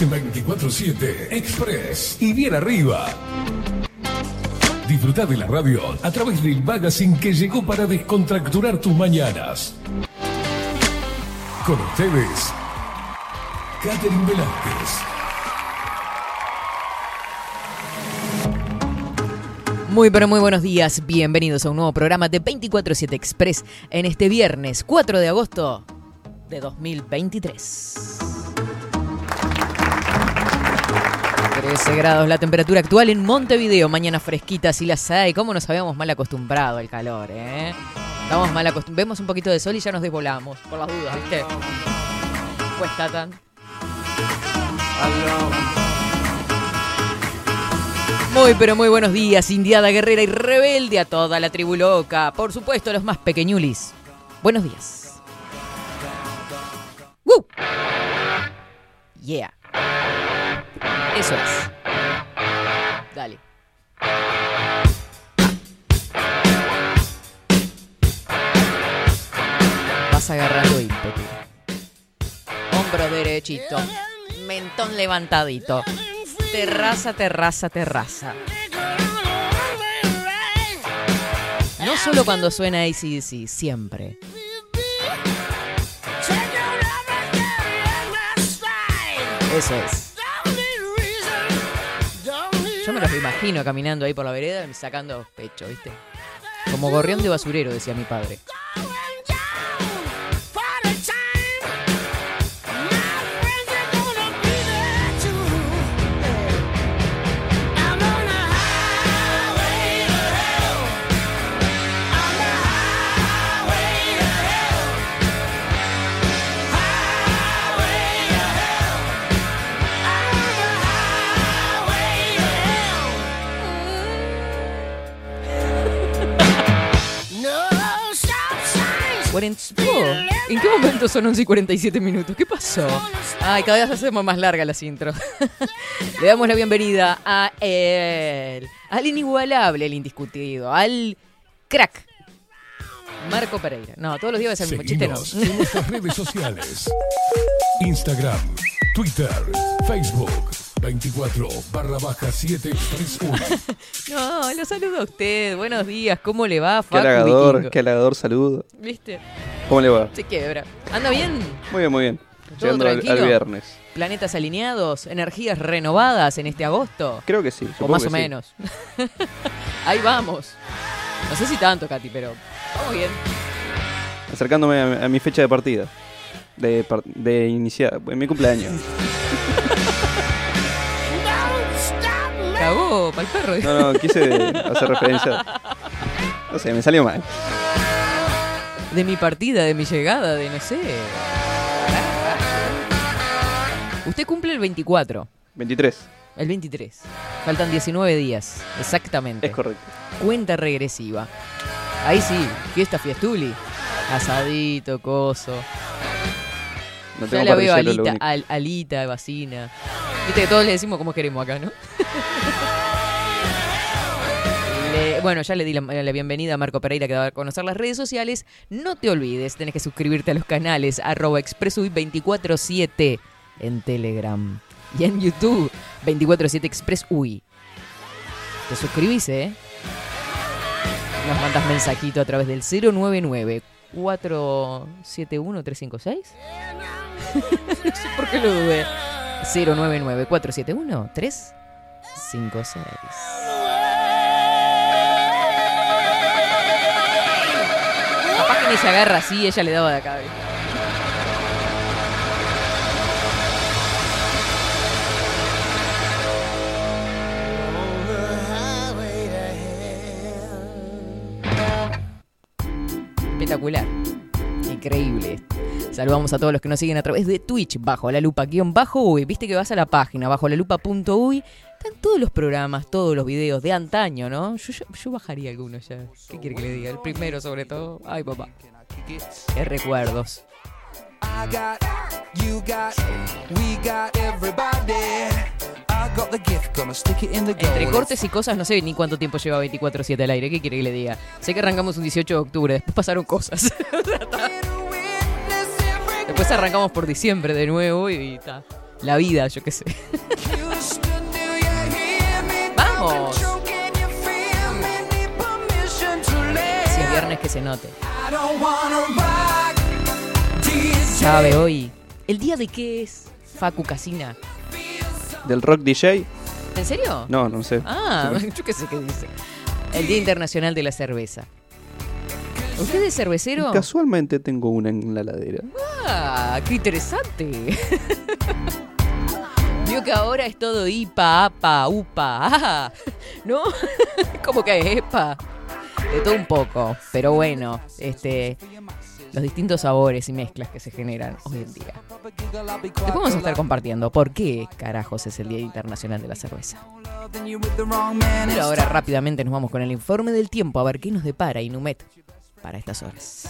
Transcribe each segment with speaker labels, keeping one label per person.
Speaker 1: En 24-7 Express y bien arriba. Disfruta de la radio a través del magazine que llegó para descontracturar tus mañanas. Con ustedes, Catherine Velázquez.
Speaker 2: Muy pero muy buenos días, bienvenidos a un nuevo programa de 24-7 Express en este viernes 4 de agosto de 2023. 13 grados la temperatura actual en Montevideo, mañana fresquita si las hay, ¿cómo nos habíamos mal acostumbrado al calor, eh? Estamos mal acostumbrados, vemos un poquito de sol y ya nos desvolamos, por las dudas, ¿viste? Cuesta tan... Muy pero muy buenos días, indiada guerrera y rebelde a toda la tribu loca. Por supuesto, los más pequeñulis. Buenos días. ¡Woo! Yeah. Eso es. Dale. Vas agarrando ímpetu. Hombro derechito. Mentón levantadito. Terraza, terraza, terraza. No solo cuando suena ACDC, siempre. Eso es. Me los imagino caminando ahí por la vereda sacando pecho, ¿viste? Como gorrión de basurero, decía mi padre. Oh, ¿En qué momento son 11 y 47 minutos? ¿Qué pasó? Ay, cada vez hacemos más largas las intros. Le damos la bienvenida a él, al inigualable, el indiscutido, al crack. Marco Pereira. No, todos los días va a ser el mismo chiste, no.
Speaker 1: en nuestras redes sociales. Instagram, Twitter, Facebook, 24 barra baja 731.
Speaker 2: no, lo saludo a usted. Buenos días, ¿cómo le va,
Speaker 3: Facu Qué halagador, qué halagador saludo.
Speaker 2: ¿Viste?
Speaker 3: ¿Cómo le va?
Speaker 2: Se quiebra. ¿Anda bien?
Speaker 3: Muy bien, muy bien. Llegando al, viernes.
Speaker 2: ¿Planetas alineados? ¿Energías renovadas en este agosto?
Speaker 3: Creo que sí.
Speaker 2: O más o menos. Ahí vamos. No sé si tanto, Katy, pero vamos bien.
Speaker 3: Acercándome a, mi fecha de partida. De, de iniciar. En mi cumpleaños.
Speaker 2: Cagó, para el perro.
Speaker 3: No, no, quise hacer referencia. No sé, me salió mal.
Speaker 2: De mi partida, de mi llegada, de no sé. Usted cumple el 24.
Speaker 3: 23.
Speaker 2: El 23. Faltan 19 días, exactamente.
Speaker 3: Es correcto.
Speaker 2: Cuenta regresiva. Ahí sí, fiesta fiestuli. Asadito, coso. No ya la veo alita, alita, vacina. Viste que todos le decimos como queremos acá, ¿no? bueno, ya le di la, bienvenida a Marco Pereira que va a conocer las redes sociales. No te olvides, tenés que suscribirte a los canales arroba expressui247 en Telegram y en YouTube 247 expressui. Te suscribís, ¿eh? Nos mandas mensajito a través del 099 471 356. no sé por qué lo dudé. 099 471 356. ni se agarra así, ella le daba de acá. Espectacular. Increíble. Saludamos a todos los que nos siguen a través de Twitch, bajo la lupa, guion bajo uy. Viste que vas a la página, bajo la lupa.uy. Están todos los programas, todos los videos de antaño, ¿no? Yo, bajaría algunos ya. ¿Qué quiere que le diga? El primero, sobre todo. Ay, papá. Qué recuerdos. Entre cortes y cosas no sé ni cuánto tiempo lleva 24-7 al aire. ¿Qué quiere que le diga? Sé que arrancamos un 18 de octubre, después pasaron cosas. después arrancamos por diciembre de nuevo y está. la vida, yo qué sé. Vamos. Si es viernes que se note. ¿Sabe hoy? ¿El día de qué es? Facu Casina.
Speaker 3: ¿Del rock DJ?
Speaker 2: ¿En serio?
Speaker 3: No, no sé.
Speaker 2: Ah, yo qué sé qué dice. El Día Internacional de la Cerveza. ¿Usted es cervecero?
Speaker 3: Casualmente tengo una en la ladera.
Speaker 2: Ah, qué interesante. Vio que ahora es todo IPA, APA, UPA, ah, ¿no? ¿Cómo que es EPA? De todo un poco, pero bueno, este, los distintos sabores y mezclas que se generan hoy en día. Después vamos a estar compartiendo por qué carajos es el Día Internacional de la Cerveza. Pero ahora rápidamente nos vamos con el informe del tiempo a ver qué nos depara Inumet para estas horas.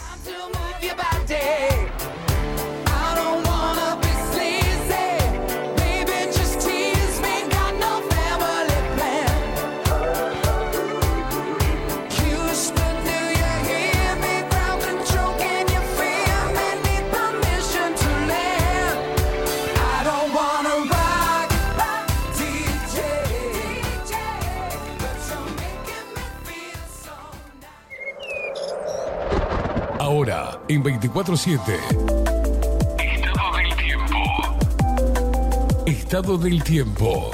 Speaker 1: Ahora, en 24-7. Estado del tiempo. Estado del tiempo.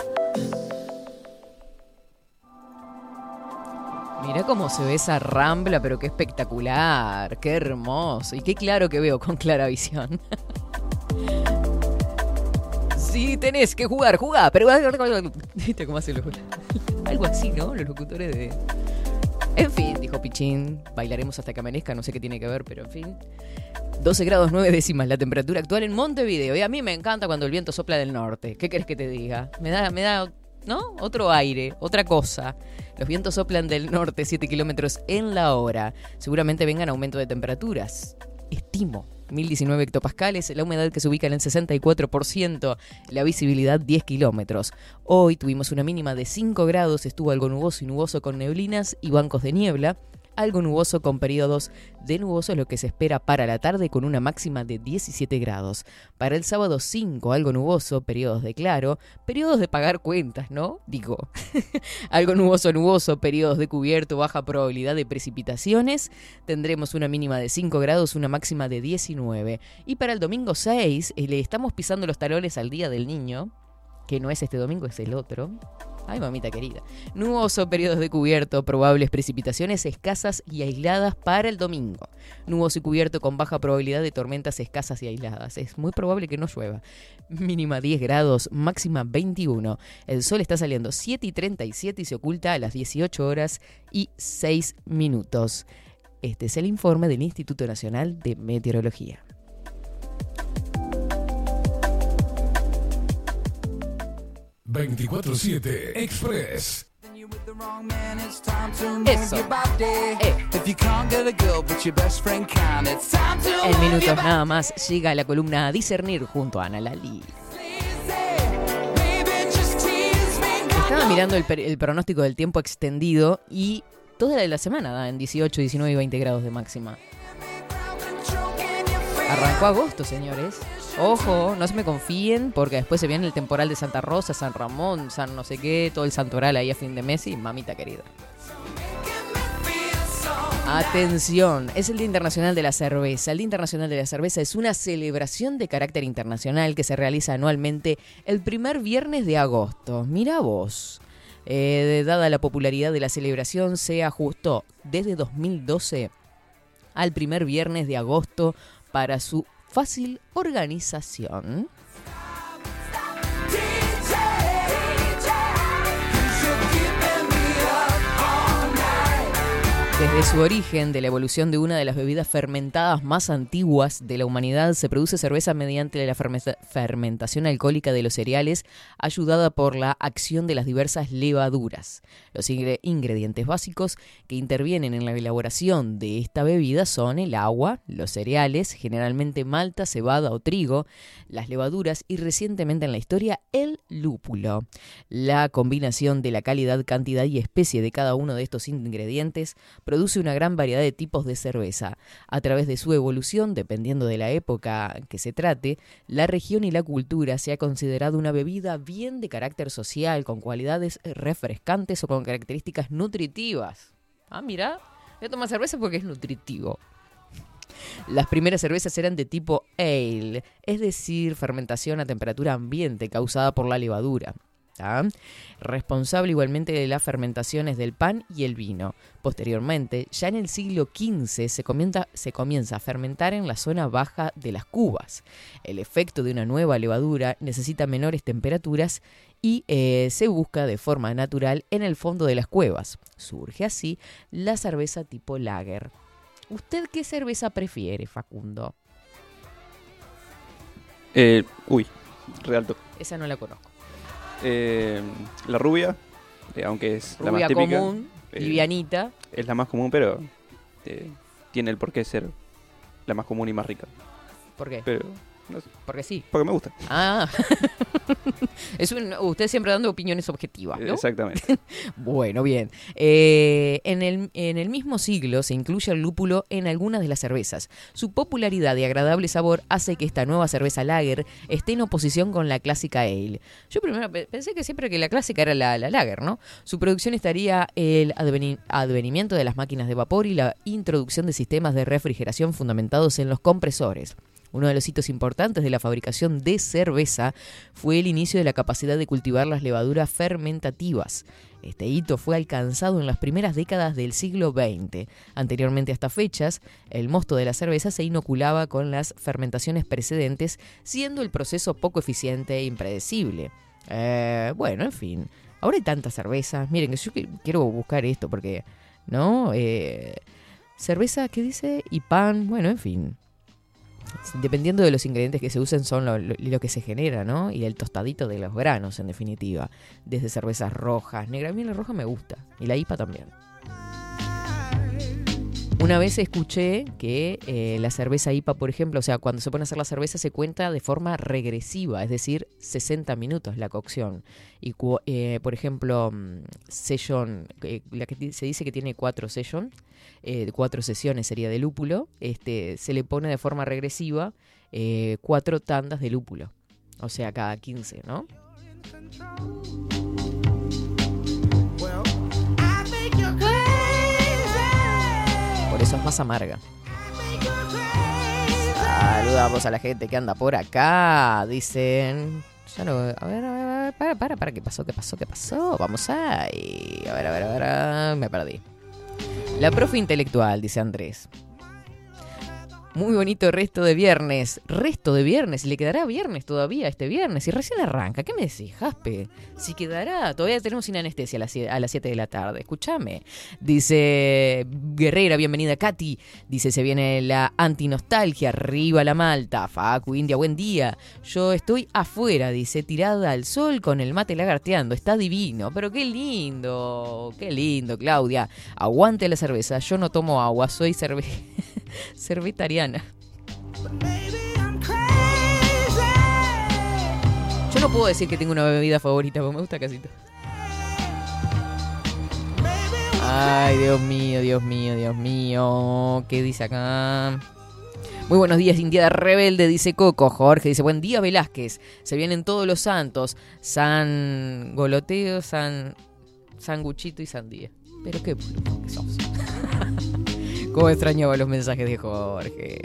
Speaker 2: Mira cómo se ve esa rambla, pero qué espectacular, qué hermoso y qué claro que veo con clara visión. Si tenés que jugar, jugá, pero... ¿Viste cómo hacen los... Algo así, ¿no? Los locutores de... En fin, dijo Pichín, bailaremos hasta que amanezca, no sé qué tiene que ver, pero en fin. 12 grados 9 décimas la temperatura actual en Montevideo. Y a mí me encanta cuando el viento sopla del norte. ¿Qué querés que te diga? Me da, me da, ¿no? Otro aire, otra cosa. Los vientos soplan del norte 7 kilómetros en la hora. Seguramente vengan aumento de temperaturas. Estimo 1019 hectopascales, la humedad que se ubica en el 64%, la visibilidad 10 kilómetros. Hoy tuvimos una mínima de 5 grados, estuvo algo nuboso y nuboso con neblinas y bancos de niebla algo nuboso con periodos de nuboso, lo que se espera para la tarde con una máxima de 17 grados. Para el sábado 5, algo nuboso, periodos de claro, periodos de pagar cuentas, ¿no? Digo, algo nuboso, nuboso, periodos de cubierto, baja probabilidad de precipitaciones. Tendremos una mínima de 5 grados, una máxima de 19. Y para el domingo 6, eh, le estamos pisando los talones al Día del Niño, que no es este domingo, es el otro. Ay, mamita querida. Nuboso, periodos de cubierto, probables precipitaciones escasas y aisladas para el domingo. Nuboso y cubierto con baja probabilidad de tormentas escasas y aisladas. Es muy probable que no llueva. Mínima 10 grados, máxima 21. El sol está saliendo 7 y 37 y se oculta a las 18 horas y 6 minutos. Este es el informe del Instituto Nacional de Meteorología.
Speaker 1: 24-7 Express.
Speaker 2: Eso. Eh. En minutos nada más llega la columna a discernir junto a Ana Lali. Estaba mirando el, pronóstico del tiempo extendido y toda la semana da en 18, 19 y 20 grados de máxima. Arrancó agosto, señores. Ojo, no se me confíen porque después se viene el temporal de Santa Rosa, San Ramón, San no sé qué, todo el santoral ahí a fin de mes y mamita querida. Atención, es el Día Internacional de la Cerveza. El Día Internacional de la Cerveza es una celebración de carácter internacional que se realiza anualmente el primer viernes de agosto. Mira vos. Eh, dada la popularidad de la celebración, se ajustó desde 2012 al primer viernes de agosto para su fácil organización. Desde su origen, de la evolución de una de las bebidas fermentadas más antiguas de la humanidad, se produce cerveza mediante la fermentación alcohólica de los cereales, ayudada por la acción de las diversas levaduras. Los ingredientes básicos que intervienen en la elaboración de esta bebida son el agua, los cereales, generalmente malta, cebada o trigo, las levaduras y recientemente en la historia el lúpulo. La combinación de la calidad, cantidad y especie de cada uno de estos ingredientes produce una gran variedad de tipos de cerveza. A través de su evolución, dependiendo de la época que se trate, la región y la cultura se ha considerado una bebida bien de carácter social, con cualidades refrescantes o con características nutritivas. Ah, mira, voy a tomar cerveza porque es nutritivo. Las primeras cervezas eran de tipo ale, es decir, fermentación a temperatura ambiente causada por la levadura. Responsable igualmente de las fermentaciones del pan y el vino. Posteriormente, ya en el siglo XV se comienza, se comienza a fermentar en la zona baja de las cubas. El efecto de una nueva levadura necesita menores temperaturas y eh, se busca de forma natural en el fondo de las cuevas. Surge así la cerveza tipo lager. ¿Usted qué cerveza prefiere, Facundo?
Speaker 3: Eh, uy, Realto.
Speaker 2: Esa no la conozco.
Speaker 3: Eh, la rubia, eh, aunque es la más
Speaker 2: Rubia
Speaker 3: típica.
Speaker 2: común,
Speaker 3: eh,
Speaker 2: livianita.
Speaker 3: Es la más común, pero eh, tiene el porqué ser la más común y más rica.
Speaker 2: ¿Por qué?
Speaker 3: Pero, no sé,
Speaker 2: Porque sí.
Speaker 3: porque me gusta.
Speaker 2: Ah, es un, usted siempre dando opiniones objetivas, ¿no?
Speaker 3: Exactamente.
Speaker 2: Bueno, bien. Eh, en, el, en el mismo siglo se incluye el lúpulo en algunas de las cervezas. Su popularidad y agradable sabor hace que esta nueva cerveza lager esté en oposición con la clásica ale. Yo primero pe- pensé que siempre que la clásica era la, la lager, ¿no? Su producción estaría el adveni- advenimiento de las máquinas de vapor y la introducción de sistemas de refrigeración fundamentados en los compresores. Uno de los hitos importantes de la fabricación de cerveza fue el inicio de la capacidad de cultivar las levaduras fermentativas. Este hito fue alcanzado en las primeras décadas del siglo XX. Anteriormente a estas fechas, el mosto de la cerveza se inoculaba con las fermentaciones precedentes, siendo el proceso poco eficiente e impredecible. Eh, bueno, en fin. Ahora hay tantas cervezas. Miren, yo quiero buscar esto porque, ¿no? Eh, cerveza, ¿qué dice? Y pan, bueno, en fin. Dependiendo de los ingredientes que se usen son lo, que se genera, ¿no? Y el tostadito de los granos, en definitiva. Desde cervezas rojas, negra. A mí la roja me gusta. Y la IPA también. Una vez escuché que eh, la cerveza IPA, por ejemplo, o sea, cuando se pone a hacer la cerveza se cuenta de forma regresiva, es decir, 60 minutos la cocción. Y, eh, por ejemplo, mm, session, eh, la que se dice que tiene cuatro session, cuatro sesiones sería de lúpulo, este, se le pone de forma regresiva cuatro tandas de lúpulo. O sea, cada 15, ¿no? Es más amarga. Saludamos a la gente que anda por acá. Dicen. Ya no. A ver, a ver, a ver. Para, para, para. ¿Qué pasó? ¿Qué pasó? ¿Qué pasó? Vamos ahí. A ver, a ver, a ver. Me perdí. La profe intelectual, dice Andrés. Muy bonito resto de viernes. Resto de viernes. Le quedará viernes todavía este viernes. Y recién arranca. ¿Qué me decís, Jaspe? Si quedará. Todavía tenemos sin anestesia a las, sie- a las 7 de la tarde. Escúchame. Dice Guerrera, bienvenida Katy. Dice, se viene la antinostalgia. Arriba la malta. Facu, India, buen día. Yo estoy afuera, dice, tirada al sol con el mate lagarteando. Está divino. Pero qué lindo. Qué lindo, Claudia. Aguante la cerveza. Yo no tomo agua. Soy cervetariana. Yo no puedo decir que tengo una bebida favorita, porque me gusta casi todo. Ay, Dios mío, Dios mío, Dios mío. ¿Qué dice acá? Muy buenos días, Indiada Rebelde, dice Coco. Jorge dice, buen día, Velázquez. Se vienen todos los santos. San Goloteo, San Sanguchito y Sandía. Pero qué que sos. Cómo extrañaba los mensajes de Jorge.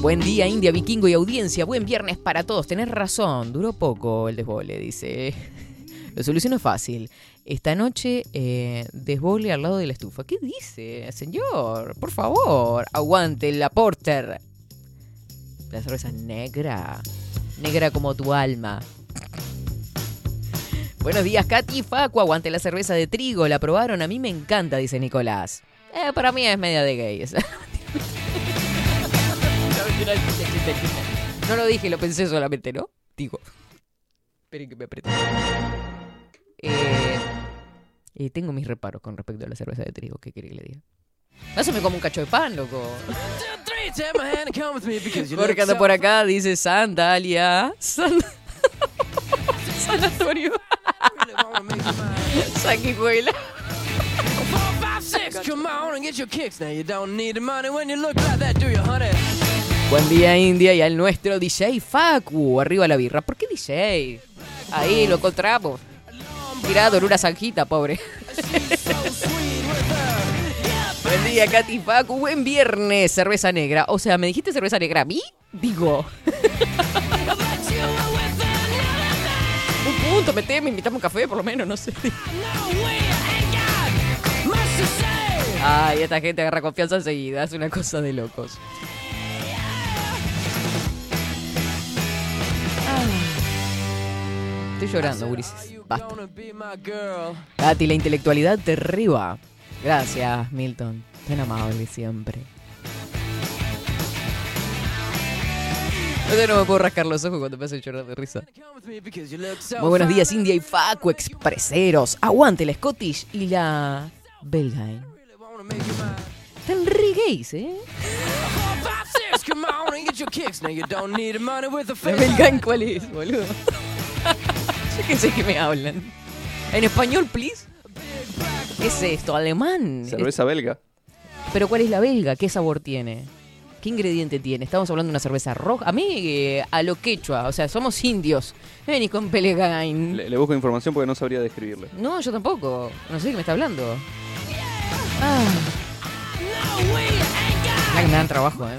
Speaker 2: Buen día, India, Vikingo y audiencia. Buen viernes para todos. Tenés razón. Duró poco el desbole, dice. Lo soluciono fácil. Esta noche, eh, desbole al lado de la estufa. ¿Qué dice, señor? Por favor, aguante la porter. La cerveza negra. Negra como tu alma. Buenos días, Katy Facu. Aguante la cerveza de trigo. ¿La probaron? A mí me encanta, dice Nicolás. Eh, para mí es media de gay esa. No lo dije, lo pensé solamente, ¿no? Digo. Esperen que me apriete. Eh, tengo mis reparos con respecto a la cerveza de trigo. ¿Qué quiere que le diga? No me come un cacho de pan, loco. Jorge anda por acá, dice sandalia. San... Sanatorio. Sanguijuela.
Speaker 4: Come on and get your kicks. Now you don't need the money when you look like that, do you, honey?
Speaker 2: Buen día, India, y al nuestro DJ Facu. Arriba la birra. ¿Por qué DJ? Ahí lo encontramos. Tirado en una zanjita, pobre. Buen día, Katy Facu. Buen viernes, cerveza negra. O sea, ¿me dijiste cerveza negra a mí? Digo. un punto, meteme, invitame un café, por lo menos, no sé. Ay, esta gente agarra confianza enseguida. Es una cosa de locos. Estoy llorando, Ulises. Basta. Katy, la intelectualidad te arriba. Gracias, Milton. Tan amable siempre. No me puedo rascar los ojos cuando me hacen llorar de risa. Muy buenos días, India y Facu Expreseros. Aguante la Scottish y la Belgain.
Speaker 4: Really wanna make you mine.
Speaker 2: Están re gays, ¿eh?
Speaker 4: Four, five, six, come on and get your kicks. Now you don't need the money with the
Speaker 2: ¿La
Speaker 4: face.
Speaker 2: Belgain cuál es, boludo? Yo qué sé que me hablan. ¿En español, please? ¿Qué es esto? ¿Alemán?
Speaker 3: Cerveza belga.
Speaker 2: ¿Pero cuál es la belga? ¿Qué sabor tiene? ¿Qué ingrediente tiene? Estamos hablando de una cerveza roja. A mí, eh, a lo quechua, o sea, somos indios. Vení con Belgain.
Speaker 3: Le, le busco información porque no sabría describirle.
Speaker 2: No, yo tampoco. No sé de qué me está hablando. Ah. La que me dan trabajo, ¿eh?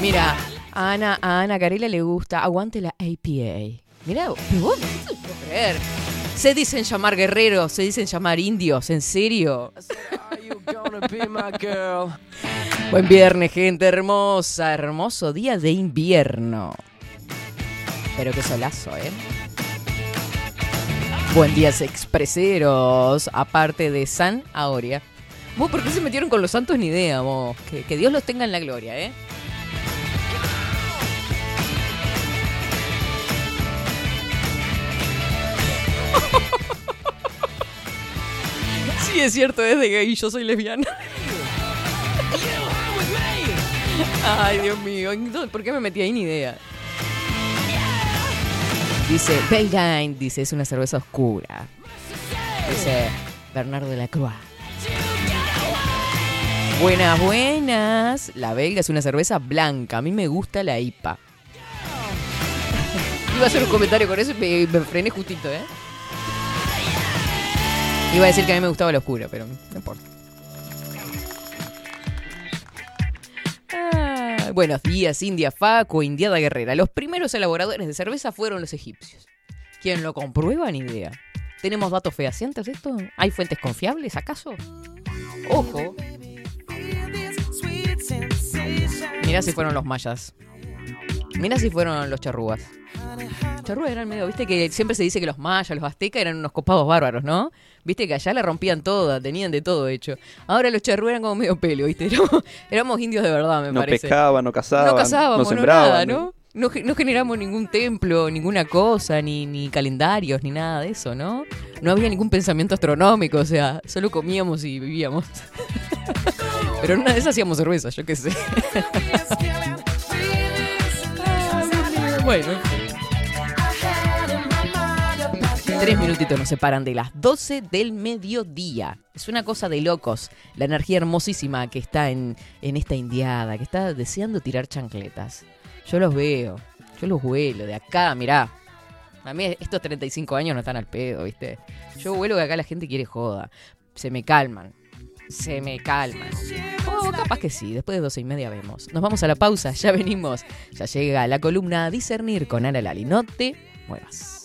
Speaker 2: Mira, Ana, a Ana Carela le gusta Aguante la APA. Mira, no puedo creer. Se dicen llamar guerreros, se dicen llamar indios, ¿en serio? Buen viernes, gente hermosa. Hermoso día de invierno. Pero qué solazo, ¿eh? Buen día, expreseros. Aparte de San Aoria. ¿Vos por qué se metieron con los santos? Ni idea, vos. Que, que Dios los tenga en la gloria, ¿eh? Sí, es cierto, es de gay. Yo soy lesbiana. Ay, Dios mío. ¿Por qué me metí ahí? Ni idea. Dice, Belgain, dice, es una cerveza oscura. Dice Bernardo de la Croix. Buenas, buenas. La belga es una cerveza blanca. A mí me gusta la IPA. Iba a hacer un comentario con eso y me, frené justito, ¿eh? Iba a decir que a mí me gustaba la oscura, pero no importa. Ah, buenos días, India Faco, Indiada Guerrera. Los primeros elaboradores de cerveza fueron los egipcios. ¿Quién lo comprueba? Ni idea. ¿Tenemos datos fehacientes de esto? ¿Hay fuentes confiables, acaso? Ojo. Mirá si fueron los mayas. Mirá si fueron los charrúas. Charrúas eran medio, viste que siempre se dice que los mayas, los aztecas eran unos copados bárbaros, ¿no? Viste que allá la rompían toda, tenían de todo hecho. Ahora los charrúas eran como medio pelo, viste. Éramos, éramos indios de verdad, me
Speaker 3: No
Speaker 2: parece.
Speaker 3: pescaban, no cazaban,
Speaker 2: no cazábamos,
Speaker 3: no
Speaker 2: no
Speaker 3: sembraban.
Speaker 2: nada, ¿no? No, ge- no generamos ningún templo, ninguna cosa, ni, ni calendarios, ni nada de eso, ¿no? No había ningún pensamiento astronómico, o sea, solo comíamos y vivíamos. Pero en una de esas hacíamos cerveza, yo qué sé. bueno. Tres minutitos nos separan de las 12 del mediodía. Es una cosa de locos. La energía hermosísima que está en, en esta indiada, que está deseando tirar chancletas. Yo los veo, yo los huelo de acá, mirá. A mí estos 35 años no están al pedo, ¿viste? Yo huelo que acá la gente quiere joda. Se me calman. Se me calman. Oh, capaz que sí, después de 12 y media vemos. Nos vamos a la pausa, ya venimos. Ya llega la columna a discernir con Ana Lali. No te muevas.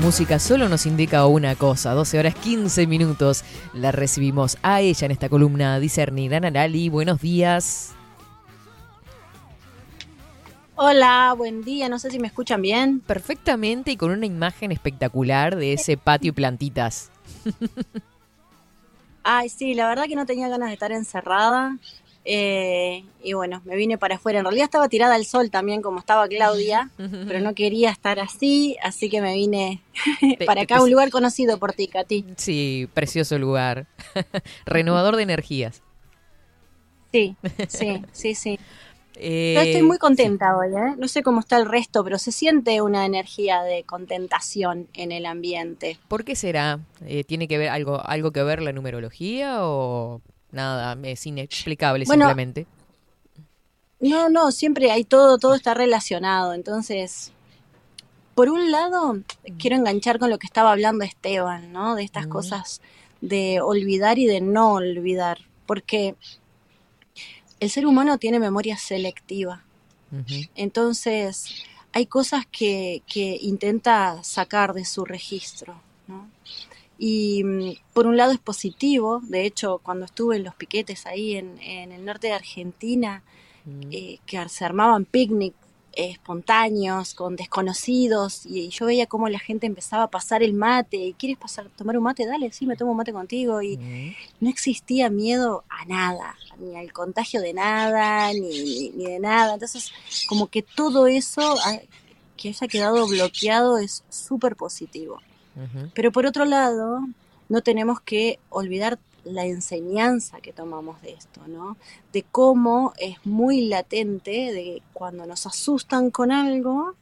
Speaker 2: Música solo nos indica una cosa, 12 horas 15 minutos. La recibimos a ella en esta columna discernida. Narali, buenos días.
Speaker 5: Hola, buen día. No sé si me escuchan bien.
Speaker 2: Perfectamente y con una imagen espectacular de ese patio y plantitas.
Speaker 5: Ay, sí, la verdad que no tenía ganas de estar encerrada. Eh, y bueno, me vine para afuera. En realidad estaba tirada al sol también, como estaba Claudia, pero no quería estar así, así que me vine para acá, un lugar conocido por ti, Katy.
Speaker 2: Sí, precioso lugar. Renovador de energías.
Speaker 5: Sí, sí, sí, sí.
Speaker 2: Eh,
Speaker 5: Yo estoy muy contenta hoy, ¿eh? No sé cómo está el resto, pero se siente una energía de contentación en el ambiente.
Speaker 2: ¿Por qué será? Eh, ¿Tiene que ver algo, algo que ver la numerología o nada? Es inexplicable
Speaker 5: Bueno,
Speaker 2: simplemente.
Speaker 5: No, no, siempre hay todo, todo está relacionado. Entonces, por un lado, quiero enganchar con lo que estaba hablando Esteban, ¿no? De estas
Speaker 2: Mm.
Speaker 5: cosas de olvidar y de no olvidar. Porque el ser humano tiene memoria selectiva. Entonces, hay cosas que, que intenta sacar de su registro. Y mm, por un lado es positivo, de hecho, cuando estuve en los piquetes ahí en, en el norte de Argentina, eh, que se armaban picnic eh, espontáneos con desconocidos y, yo veía cómo la gente empezaba a pasar el mate y quieres pasar tomar un mate dale sí me tomo un mate contigo y no existía miedo a nada ni al contagio de nada ni, ni- ni de nada. Entonces como que todo eso ah, que haya quedado bloqueado es súper positivo Pero por otro lado, no tenemos que olvidar la enseñanza que tomamos de esto, ¿no? De cómo es muy latente, de cuando nos asustan con algo,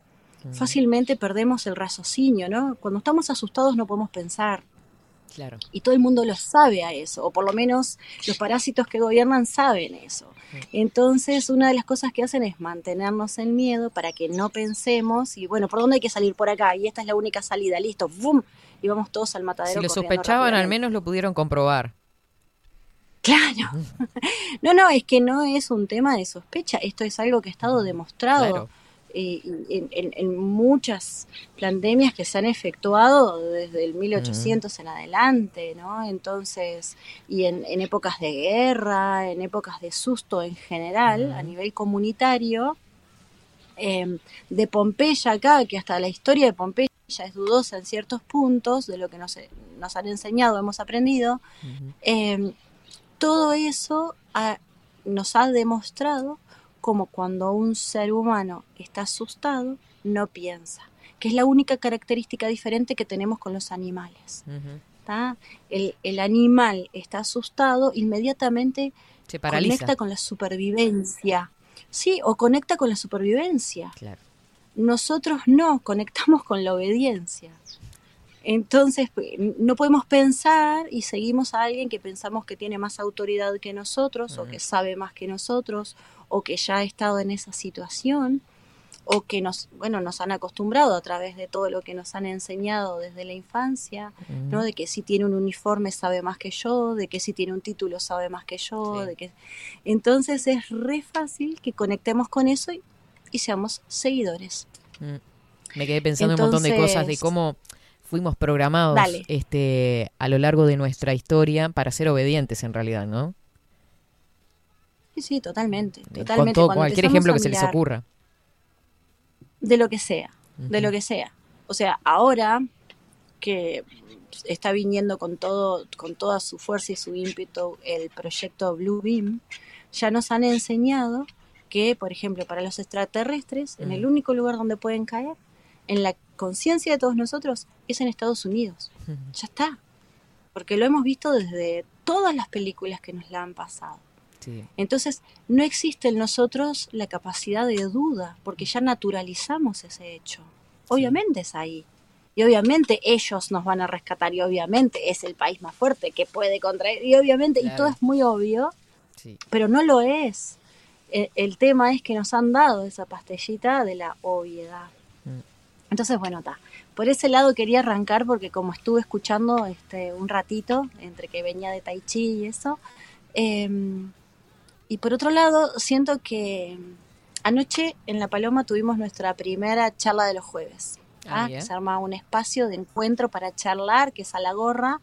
Speaker 5: fácilmente perdemos el raciocinio, ¿no? Cuando estamos asustados no podemos pensar.
Speaker 2: Claro.
Speaker 5: Y todo el mundo lo sabe a eso, o por lo menos los parásitos que gobiernan saben eso. Entonces, una de las cosas que hacen es mantenernos en miedo para que no pensemos y bueno, ¿por dónde hay que salir? Por acá, y esta es la única salida, listo, ¡bum! Y vamos todos al matadero.
Speaker 2: Si lo sospechaban, al menos lo pudieron comprobar.
Speaker 5: Claro. No, no, es que no es un tema de sospecha, esto es algo que ha estado demostrado
Speaker 2: Claro.
Speaker 5: Eh, en, en- en muchas pandemias que se han efectuado desde el 1800 en adelante, ¿no? Entonces, y en, en épocas de guerra, en épocas de susto en general, a nivel comunitario, eh, de Pompeya acá, que hasta la historia de Pompeya es dudosa en ciertos puntos, de lo que nos, nos han enseñado, hemos aprendido, eh, todo eso ha- nos ha demostrado como cuando un ser humano está asustado, no piensa, que es la única característica diferente que tenemos con los animales. El, el animal está asustado, inmediatamente
Speaker 2: Se paraliza.
Speaker 5: conecta con la supervivencia. Sí, o conecta con la supervivencia.
Speaker 2: Claro.
Speaker 5: Nosotros no, conectamos con la obediencia. Entonces, pues, no podemos pensar y seguimos a alguien que pensamos que tiene más autoridad que nosotros, o que sabe más que nosotros, o que ya ha estado en esa situación, o que nos, bueno, nos han acostumbrado a través de todo lo que nos han enseñado desde la infancia, ¿no? De que si tiene un uniforme sabe más que yo, de que si tiene un título sabe más que yo, de que entonces es re fácil que conectemos con eso y, y seamos seguidores.
Speaker 2: Mm. Me quedé pensando en un montón de cosas de cómo fuimos programados
Speaker 5: Dale.
Speaker 2: este a lo largo de nuestra historia para ser obedientes en realidad, ¿no?
Speaker 5: Sí, sí, totalmente,
Speaker 2: Con
Speaker 5: totalmente.
Speaker 2: todo, cualquier ejemplo que se les ocurra.
Speaker 5: De lo que sea, de lo que sea. O sea, ahora que está viniendo con todo, con toda su fuerza y su ímpetu el proyecto Blue Beam, ya nos han enseñado que, por ejemplo, para los extraterrestres, en el único lugar donde pueden caer, en la conciencia de todos nosotros, es en Estados Unidos. Ya está. Porque lo hemos visto desde todas las películas que nos la han pasado.
Speaker 2: Sí.
Speaker 5: Entonces, no existe en nosotros la capacidad de duda, porque ya naturalizamos ese hecho. Obviamente es ahí. Y obviamente ellos nos van a rescatar, y obviamente es el país más fuerte que puede contraer, y obviamente, y todo es muy obvio,
Speaker 2: Sí.
Speaker 5: pero no lo es. El, el tema es que nos han dado esa pastillita de la obviedad.
Speaker 2: Mm.
Speaker 5: Entonces, bueno, está. Por ese lado quería arrancar porque como estuve escuchando este un ratito, entre que venía de Tai Chi y eso, em, y por otro lado, siento que anoche en La Paloma tuvimos nuestra primera charla de los jueves.
Speaker 2: Ah,
Speaker 5: ¿ah? Se arma un espacio de encuentro para charlar, que es a la gorra,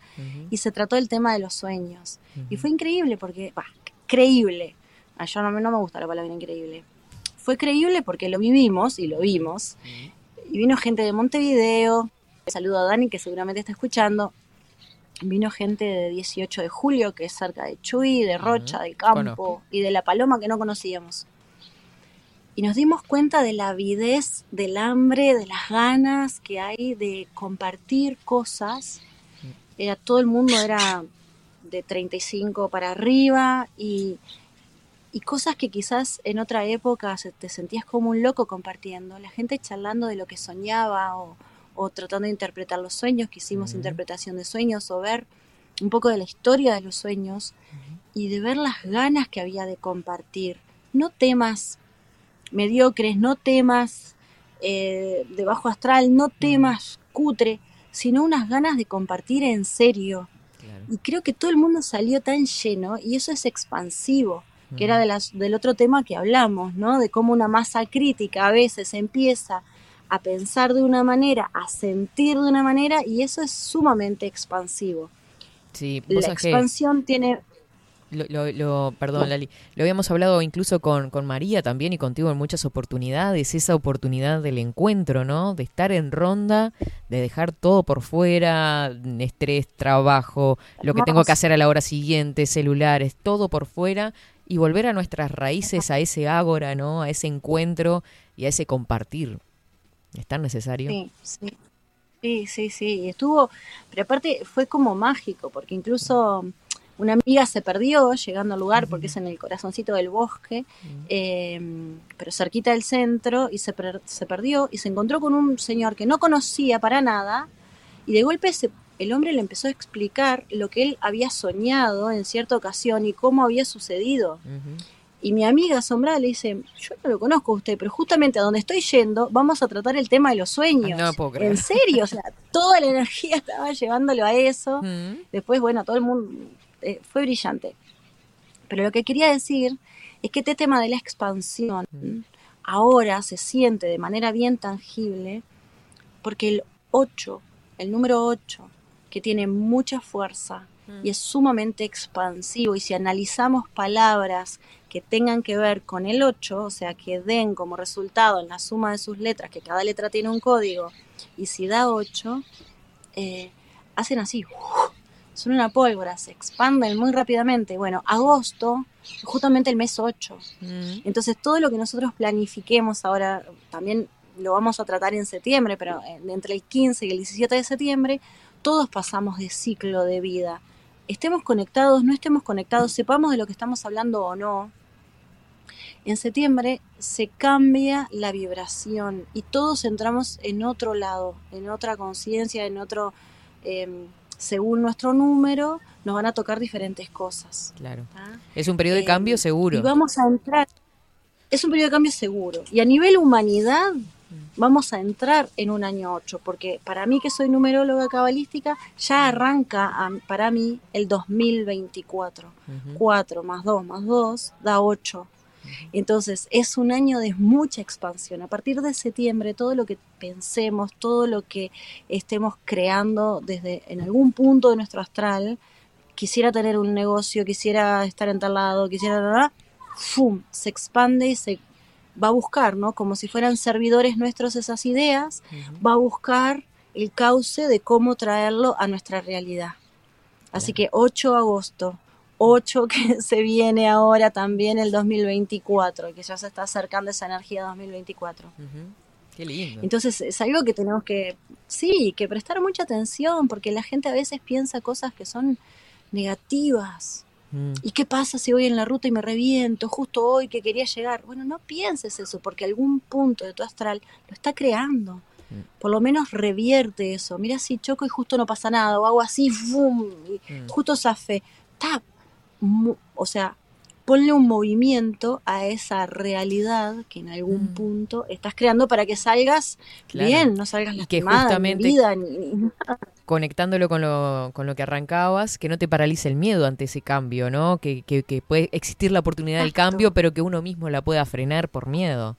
Speaker 5: y se trató el tema de los sueños. Y fue increíble porque, bah, creíble. A yo no, no me gusta la palabra increíble. Fue creíble porque lo vivimos y lo vimos. Y vino gente de Montevideo. Saludo a Dani que seguramente está escuchando. Vino gente de 18 de julio, que es cerca de Chuy, de Rocha, del campo y de La Paloma que no conocíamos. Y nos dimos cuenta de la avidez, del hambre, de las ganas que hay de compartir cosas. Era, todo el mundo era de 35 para arriba y, y cosas que quizás en otra época se- te sentías como un loco compartiendo. La gente charlando de lo que soñaba o, o tratando de interpretar los sueños, que hicimos interpretación de sueños o ver un poco de la historia de los sueños y de ver las ganas que había de compartir. No temas mediocres, no temas eh, de bajo astral, no temas cutre, sino unas ganas de compartir en serio.
Speaker 2: Claro.
Speaker 5: Y creo que todo el mundo salió tan lleno y eso es expansivo. que era de las, del otro tema que hablamos, ¿no? De cómo una masa crítica a veces empieza a pensar de una manera, a sentir de una manera, y eso es sumamente expansivo.
Speaker 2: Sí,
Speaker 5: La
Speaker 2: que
Speaker 5: expansión tiene
Speaker 2: lo, lo- lo- perdón, Lali, lo habíamos hablado incluso con, con María también y contigo en muchas oportunidades, esa oportunidad del encuentro, ¿no? De estar en ronda, de dejar todo por fuera, estrés, trabajo, lo que tengo que hacer a la hora siguiente, celulares, todo por fuera y volver a nuestras raíces, a ese ágora, ¿no? A ese encuentro y a ese compartir. Es tan necesario.
Speaker 5: Sí, sí. Sí, sí, sí. Y estuvo, pero aparte fue como mágico, porque incluso una amiga se perdió llegando al lugar, porque es en el corazoncito del bosque, eh, pero cerquita del centro, y se, per- se perdió y se encontró con un señor que no conocía para nada, y de golpe se- el hombre le empezó a explicar lo que él había soñado en cierta ocasión y cómo había sucedido. Y mi amiga asombrada le dice, yo no lo conozco a usted, pero justamente a donde estoy yendo vamos a tratar el tema de los sueños.
Speaker 2: No puedo creer.
Speaker 5: En serio, o sea, toda la energía estaba llevándolo a eso.
Speaker 2: Mm.
Speaker 5: Después, bueno, todo el mundo eh, fue brillante. Pero lo que quería decir es que este tema de la expansión ahora se siente de manera bien tangible porque el 8, el número 8, que tiene mucha fuerza y es sumamente expansivo, y si analizamos palabras que tengan que ver con el 8, o sea, que den como resultado en la suma de sus letras, que cada letra tiene un código, y si da 8, eh, hacen así, son una pólvora, se expanden muy rápidamente. Bueno, agosto, es justamente el mes 8.
Speaker 2: Mm.
Speaker 5: Entonces, todo lo que nosotros planifiquemos ahora, también lo vamos a tratar en septiembre, pero eh, entre el 15 y el 17 de septiembre, todos pasamos de ciclo de vida. Estemos conectados, no estemos conectados, sepamos de lo que estamos hablando o no. En septiembre se cambia la vibración y todos entramos en otro lado, en otra conciencia, en otro, eh, según nuestro número, nos van a tocar diferentes cosas.
Speaker 2: Claro.
Speaker 5: ¿tá?
Speaker 2: Es un periodo de
Speaker 5: Eh,
Speaker 2: cambio seguro.
Speaker 5: Y vamos a entrar, es un periodo de cambio seguro. Y a nivel humanidad, vamos a entrar en un año 8, porque para mí que soy numeróloga cabalística, ya arranca a- para mí el 2024.
Speaker 2: Ujú.
Speaker 5: 4 más 2 más 2 da 8. Entonces es un año de mucha expansión. A partir de septiembre, todo lo que pensemos, todo lo que estemos creando desde en algún punto de nuestro astral, quisiera tener un negocio, quisiera estar en tal lado, quisiera... ¡Fum! Se expande y se va a buscar, ¿no? Como si fueran servidores nuestros esas ideas, va a buscar el cauce de cómo traerlo a nuestra realidad. Así que 8 de agosto, 8 que se viene ahora también el 2024, que ya se está acercando esa energía 2024.
Speaker 2: Ujú. Qué lindo.
Speaker 5: Entonces es algo que tenemos que, sí, que prestar mucha atención, porque la gente a veces piensa cosas que son negativas.
Speaker 2: Mm.
Speaker 5: ¿Y qué pasa si voy en la ruta y me reviento justo hoy que quería llegar? Bueno, no pienses eso, porque algún punto de tu astral lo está creando. Por lo menos revierte eso. Mira si choco y justo no pasa nada, o hago así, ¡fum! y
Speaker 2: Mm.
Speaker 5: justo zafé. ¡Tap! O sea, ponle un movimiento a esa realidad que en algún
Speaker 2: Mm.
Speaker 5: punto estás creando para que salgas
Speaker 2: Claro.
Speaker 5: bien, no salgas
Speaker 2: Y que
Speaker 5: lastimada, ni herida, ni-
Speaker 2: conectándolo con lo, con lo que arrancabas, que no te paralice el miedo ante ese cambio, ¿no? Que, que, que puede existir la oportunidad del cambio, pero que uno mismo la pueda frenar por miedo.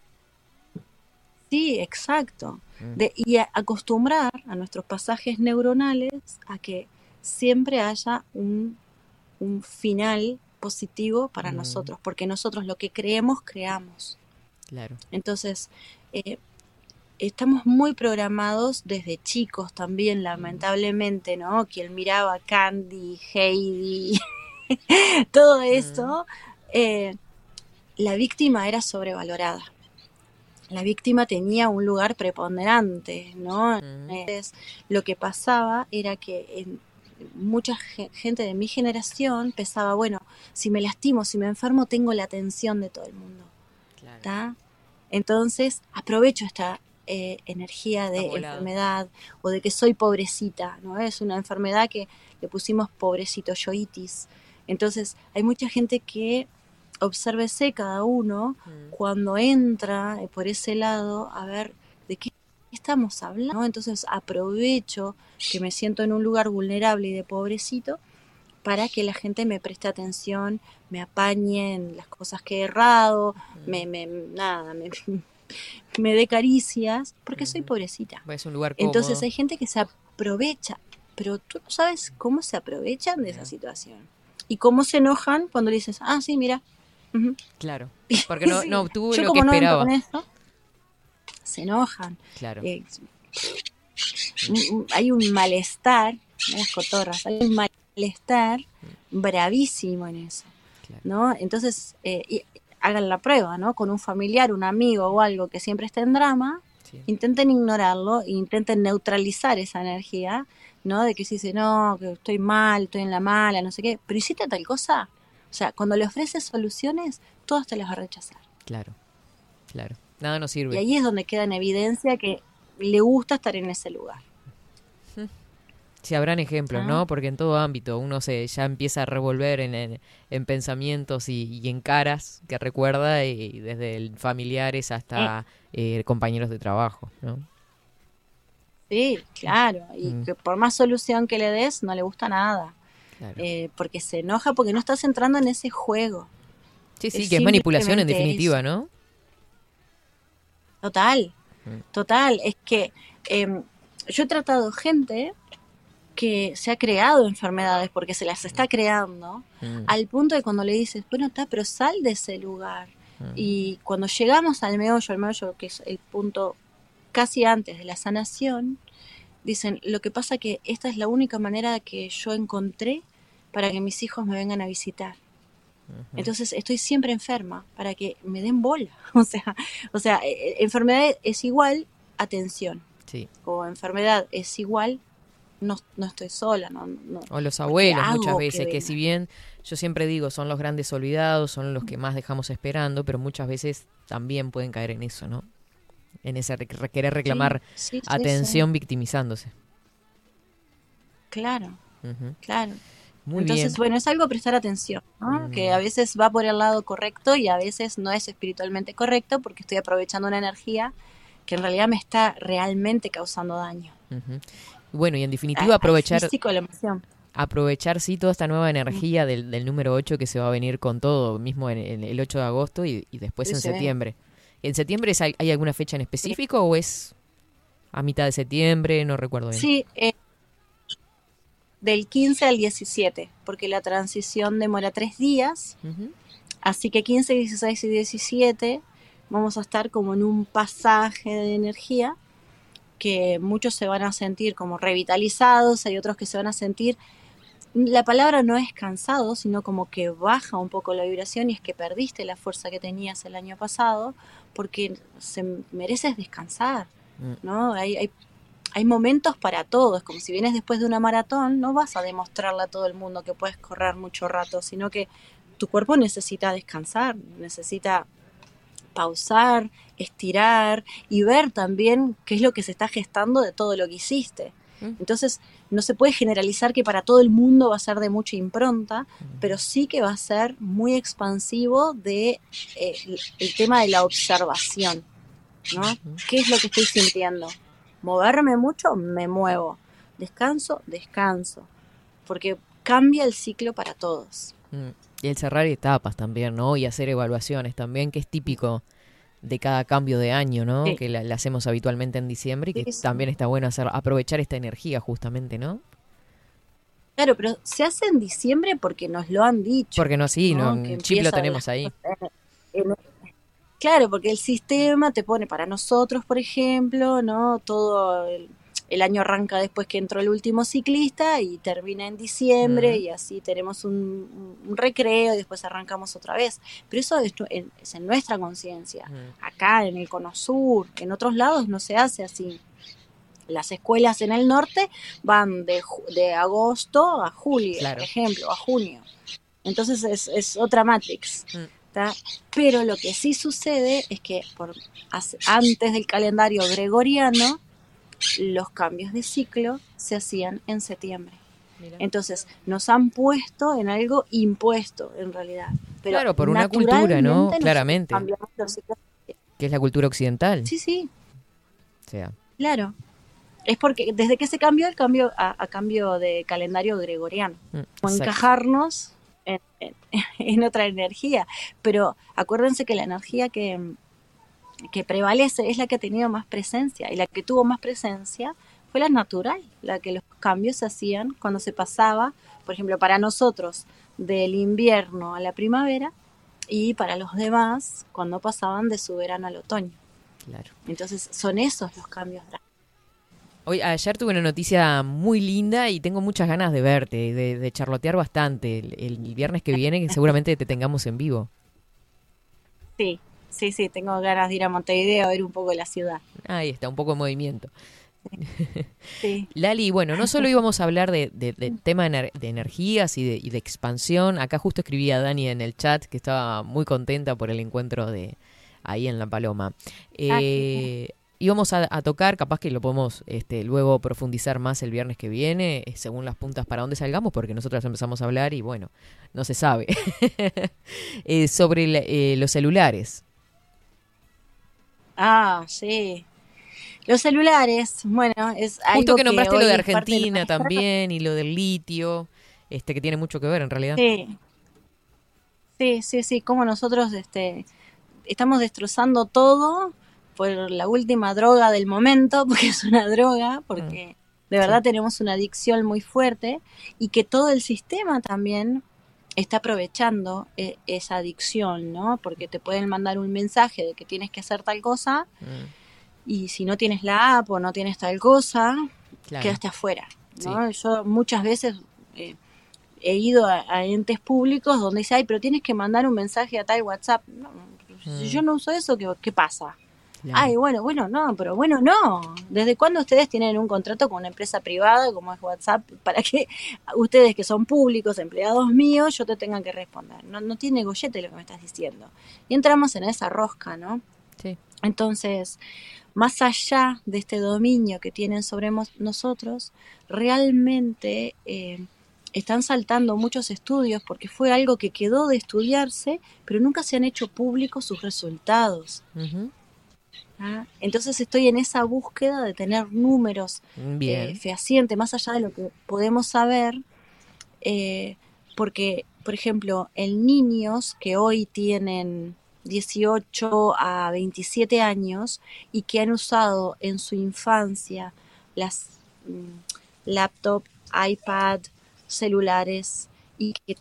Speaker 5: Sí, exacto.
Speaker 2: Mm.
Speaker 5: De- y a- acostumbrar a nuestros pasajes neuronales a que siempre haya un, un final positivo para
Speaker 2: Mm.
Speaker 5: nosotros, porque nosotros lo que creemos, creamos.
Speaker 2: Claro.
Speaker 5: Entonces, eh, estamos muy programados desde chicos también, lamentablemente, ¿no? Quien miraba Candy, Heidi, todo eso, eh, la víctima era sobrevalorada. La víctima tenía un lugar preponderante, ¿no?
Speaker 2: Mm.
Speaker 5: Entonces, lo que pasaba era que en- mucha ge- gente de mi generación pensaba, bueno, si me lastimo, si me enfermo, tengo la atención de todo el mundo.
Speaker 2: Claro.
Speaker 5: Entonces aprovecho esta eh, energía de enfermedad o de que soy pobrecita, ¿no? Es una enfermedad que le pusimos pobrecito, yoitis. Entonces hay mucha gente que obsérvese cada uno
Speaker 2: Mm.
Speaker 5: cuando entra eh, por ese lado a ver de qué estamos hablando. ¿no? Entonces aprovecho que me siento en un lugar vulnerable y de pobrecito para que la gente me preste atención, me apañe en las cosas que he errado, me, me, nada, me, me dé caricias, porque soy pobrecita.
Speaker 2: Es un lugar cómodo.
Speaker 5: Entonces hay gente que se aprovecha, pero tú no sabes cómo se aprovechan de esa situación. Y cómo se enojan cuando le dices, ah, sí, mira. ujú".
Speaker 2: Claro, porque no,
Speaker 5: Sí.
Speaker 2: no obtuvo
Speaker 5: Yo
Speaker 2: lo
Speaker 5: como
Speaker 2: que
Speaker 5: no
Speaker 2: esperaba.
Speaker 5: Se enojan.
Speaker 2: Claro.
Speaker 5: Eh, un- hay un malestar, las cotorras, hay un malestar bravísimo en eso, ¿no? Entonces, eh, y- hagan la prueba, ¿no? Con un familiar, un amigo o algo que siempre está en drama, intenten ignorarlo, e intenten neutralizar esa energía, ¿no? De que si dice, no, que estoy mal, estoy en la mala, no sé qué, pero hiciste tal cosa. O sea, cuando le ofreces soluciones, todas te las va a rechazar.
Speaker 2: Claro, claro. Nada nos sirve.
Speaker 5: Y ahí es donde queda en evidencia que le gusta estar en ese lugar.
Speaker 2: Sí, habrán ejemplos,
Speaker 5: Ah.
Speaker 2: ¿no? Porque en todo ámbito uno se ya empieza a revolver en, en- en pensamientos y, y en caras que recuerda, y, desde el familiares hasta eh, compañeros de trabajo, ¿no?
Speaker 5: Sí, claro. Y
Speaker 2: Mm.
Speaker 5: que por más solución que le des, no le gusta nada.
Speaker 2: Claro.
Speaker 5: Eh, porque se enoja porque no estás entrando en ese juego.
Speaker 2: Sí, sí,
Speaker 5: es
Speaker 2: que es manipulación en definitiva,
Speaker 5: eso.
Speaker 2: ¿no?
Speaker 5: Total,
Speaker 2: Mm.
Speaker 5: total. Es que em, yo he tratado gente que se ha creado enfermedades porque se las está creando,
Speaker 2: Mm.
Speaker 5: al punto de cuando le dices, bueno, está, pero sal de ese lugar.
Speaker 2: Mm.
Speaker 5: Y cuando llegamos al meollo, al meollo, que es el punto casi antes de la sanación, dicen, lo que pasa que esta es la única manera que yo encontré para que mis hijos me vengan a visitar. Entonces estoy siempre enferma para que me den bola. O sea, o sea, eh, eh, enfermedad es igual atención.
Speaker 2: Sí.
Speaker 5: O enfermedad es igual no, no estoy sola. No, no-
Speaker 2: O los abuelos muchas veces, que, si bien yo siempre digo son los grandes olvidados, son los que más dejamos esperando, pero muchas veces también pueden caer en eso, ¿no? En ese re- re- querer reclamar
Speaker 5: sí, sí,
Speaker 2: atención victimizándose.
Speaker 5: Claro, claro.
Speaker 2: Muy
Speaker 5: Entonces,
Speaker 2: bien.
Speaker 5: bueno, es algo a prestar atención, ¿no?
Speaker 2: Mm.
Speaker 5: Que a veces va por el lado correcto y a veces no es espiritualmente correcto porque estoy aprovechando una energía que en realidad me está realmente causando daño.
Speaker 2: Bueno, y en definitiva aprovechar
Speaker 5: físico, la emoción.
Speaker 2: aprovechar sí toda esta nueva energía del, del número 8 que se va a venir con todo, mismo en, en el 8 de agosto y, y después
Speaker 5: Sí,
Speaker 2: en
Speaker 5: sí.
Speaker 2: septiembre. ¿En septiembre es, hay, hay alguna fecha en específico o es a mitad de septiembre? No recuerdo bien.
Speaker 5: Sí, eh, del 15 al 17, porque la transición demora tres días, así que 15, 16 y 17 vamos a estar como en un pasaje de energía que muchos se van a sentir como revitalizados, hay otros que se van a sentir, la palabra no es cansado, sino como que baja un poco la vibración y es que perdiste la fuerza que tenías el año pasado porque se mereces descansar,
Speaker 2: Mm.
Speaker 5: ¿no? Hay, hay, hay momentos para todos, como si vienes después de una maratón, no vas a demostrarle a todo el mundo que puedes correr mucho rato, sino que tu cuerpo necesita descansar, necesita pausar, estirar y ver también qué es lo que se está gestando de todo lo que hiciste. Entonces, no se puede generalizar que para todo el mundo va a ser de mucha impronta, pero sí que va a ser muy expansivo de eh, el- el tema de la observación, ¿no? ¿Qué es lo que estoy sintiendo? Moverme mucho, me muevo. Descanso, descanso. Porque cambia el ciclo para todos.
Speaker 2: Mm. Y el cerrar etapas también, ¿no? Y hacer evaluaciones también, que es típico de cada cambio de año, ¿no?
Speaker 5: Sí.
Speaker 2: Que la, la hacemos habitualmente en diciembre y que
Speaker 5: Sí, sí.
Speaker 2: también está bueno hacer aprovechar esta energía justamente, ¿no?
Speaker 5: Claro, pero se hace en diciembre porque nos lo han dicho.
Speaker 2: Porque no, sí, no,
Speaker 5: Que
Speaker 2: en chip lo tenemos ahí.
Speaker 5: cosas en- en- Claro, porque el sistema te pone para nosotros, por ejemplo, ¿no? Todo el, el año arranca después que entró el último ciclista y termina en diciembre y así tenemos un, un recreo y después arrancamos otra vez. Pero eso es, es en nuestra conciencia. Acá en el Cono Sur, en otros lados no se hace así. Las escuelas en el norte van de, de agosto a julio,
Speaker 2: Claro.
Speaker 5: por ejemplo, a junio. Entonces es, es otra matrix.
Speaker 2: Mm.
Speaker 5: Pero lo que sí sucede es que por, antes del calendario gregoriano, los cambios de ciclo se hacían en septiembre. Entonces nos han puesto en algo impuesto en realidad. Pero
Speaker 2: Claro, por una cultura, ¿no? Claramente. Que es la cultura occidental.
Speaker 5: Sí, sí,
Speaker 2: O sea,
Speaker 5: claro. es porque desde que se cambió el cambio a, a cambio de calendario gregoriano,
Speaker 2: Mm,
Speaker 5: o encajarnos en, en- en otra energía. Pero acuérdense que la energía que, que prevalece es la que ha tenido más presencia y la que tuvo más presencia fue la natural, la que los cambios se hacían cuando se pasaba, por ejemplo, para nosotros del invierno a la primavera y para los demás cuando pasaban de su verano al otoño.
Speaker 2: Claro.
Speaker 5: Entonces son esos los cambios drásticos.
Speaker 2: Hoy, ayer tuve una noticia muy linda y tengo muchas ganas de verte, de, de charlotear bastante el, el viernes que viene, que seguramente te tengamos en vivo.
Speaker 5: Sí, sí, sí, tengo ganas de ir a Montevideo a ver un poco la ciudad.
Speaker 2: Ahí está, un poco de movimiento.
Speaker 5: Sí.
Speaker 2: Lali, bueno, no solo íbamos a hablar de, tema de, ener- de energías y de, y de expansión. Acá justo escribía Dani en el chat que estaba muy contenta por el encuentro de ahí en La Paloma. Eh, íbamos a, a tocar, capaz que lo podemos este, luego profundizar más el viernes que viene, eh, según las puntas para dónde salgamos, porque nosotros empezamos a hablar y bueno, no se sabe. Eh, sobre eh, los celulares.
Speaker 5: Ah, sí. Los celulares, bueno, es algo
Speaker 2: Justo que nombraste lo de Argentina también y lo del litio, este que tiene mucho que ver en realidad.
Speaker 5: Sí. Sí, sí, sí, como nosotros este estamos destrozando todo por la última droga del momento, porque es una droga, porque de verdad tenemos una adicción muy fuerte y que todo el sistema también está aprovechando eh, esa adicción, ¿no? Porque te pueden mandar un mensaje de que tienes que hacer tal cosa
Speaker 2: Mm,
Speaker 5: y si no tienes la app o no tienes tal cosa,
Speaker 2: claro.
Speaker 5: quedaste afuera. ¿no? Yo muchas veces eh, he ido a, a entes públicos donde dice, ay, pero tienes que mandar un mensaje a tal WhatsApp. No, si
Speaker 2: Mm.
Speaker 5: yo no uso eso, ¿qué, qué pasa?
Speaker 2: Claro.
Speaker 5: Ay, bueno, bueno, no, pero bueno, no. ¿Desde cuándo ustedes tienen un contrato con una empresa privada como es WhatsApp para que ustedes que son públicos, empleados míos, yo te tenga que responder? No, no tiene gollete lo que me estás diciendo. Y entramos en esa rosca, ¿no?
Speaker 2: Sí.
Speaker 5: Entonces, más allá de este dominio que tienen sobre nosotros, realmente eh, están saltando muchos estudios porque fue algo que quedó de estudiarse, pero nunca se han hecho públicos sus resultados.
Speaker 2: Ujú.
Speaker 5: ¿Ah? Entonces estoy en esa búsqueda de tener números
Speaker 2: Bien.
Speaker 5: eh, fehacientes, más allá de lo que podemos saber, eh, porque, por ejemplo, en niños que hoy tienen 18 a 27 años y que han usado en su infancia las mm, laptop, iPad, celulares y que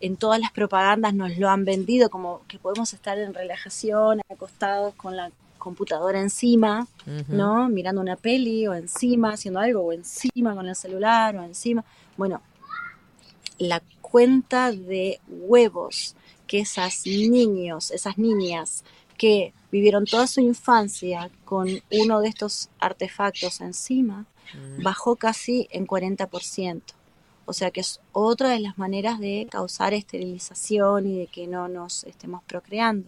Speaker 5: en todas las propagandas nos lo han vendido como que podemos estar en relajación, acostados con la computadora encima. ¿no? Mirando una peli o encima, haciendo algo, o encima con el celular, o encima. Bueno, la cuenta de huevos que esas niños, esas niñas que vivieron toda su infancia con uno de estos artefactos encima,
Speaker 2: Mm.
Speaker 5: bajó casi en 40%. O sea que es otra de las maneras de causar esterilización y de que no nos estemos procreando.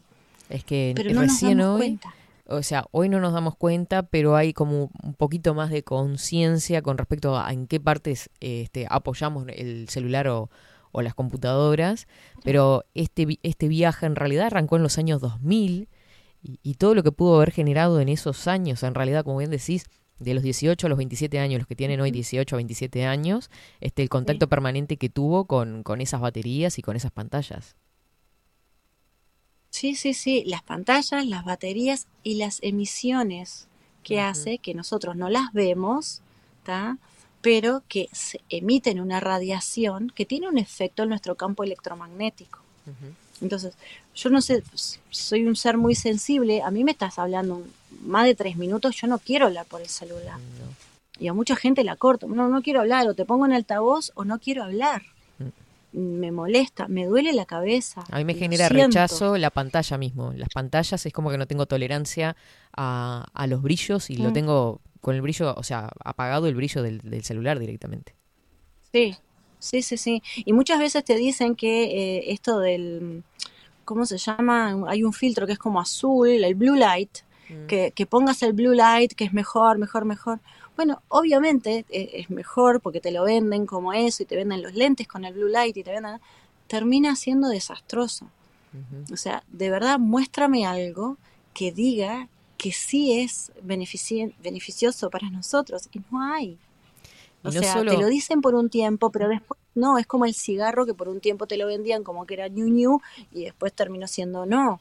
Speaker 2: Es que
Speaker 5: Pero no nos damos
Speaker 2: hoy,
Speaker 5: cuenta.
Speaker 2: O sea, hoy no nos damos cuenta, pero hay como un poquito más de conciencia con respecto a en qué partes este, apoyamos el celular o, o las computadoras. Pero este, este viaje en realidad arrancó en los años 2000 y, y todo lo que pudo haber generado en esos años, en realidad, como bien decís, de los 18 a los 27 años, los que tienen hoy 18 a 27 años, este, el contacto permanente que tuvo con, con esas baterías y con esas pantallas.
Speaker 5: Sí, sí, sí, las pantallas, las baterías y las emisiones que hace que nosotros no las vemos, ¿tá? pero que se emiten una radiación que tiene un efecto en nuestro campo electromagnético. Entonces, yo no sé, soy un ser muy sensible, a mí me estás hablando más de tres minutos, yo no quiero hablar por el celular. Y a mucha gente la corto, no, no quiero hablar, o te pongo en altavoz o no quiero hablar. Me molesta, me duele la cabeza.
Speaker 2: A mí me genera
Speaker 5: siento.
Speaker 2: rechazo la pantalla mismo. Las pantallas es como que no tengo tolerancia a, a los brillos y lo
Speaker 5: Mm.
Speaker 2: tengo con el brillo, o sea, apagado el brillo del, del celular directamente.
Speaker 5: Sí, sí, sí, sí. Y muchas veces te dicen que eh, esto del, ¿cómo se llama? Hay un filtro que es como azul, el blue light, que, que pongas el blue light, que es mejor, mejor, mejor. Bueno, obviamente eh, es mejor porque te lo venden como eso y te venden los lentes con el blue light y te venden... Termina siendo desastroso. O sea, de verdad, muéstrame algo que diga que sí es benefici- beneficioso para nosotros y no hay. O
Speaker 2: no
Speaker 5: sea,
Speaker 2: solo-
Speaker 5: te lo dicen por un tiempo, pero después no, es como el cigarro que por un tiempo te lo vendían como que era ñu ñu y después terminó siendo no.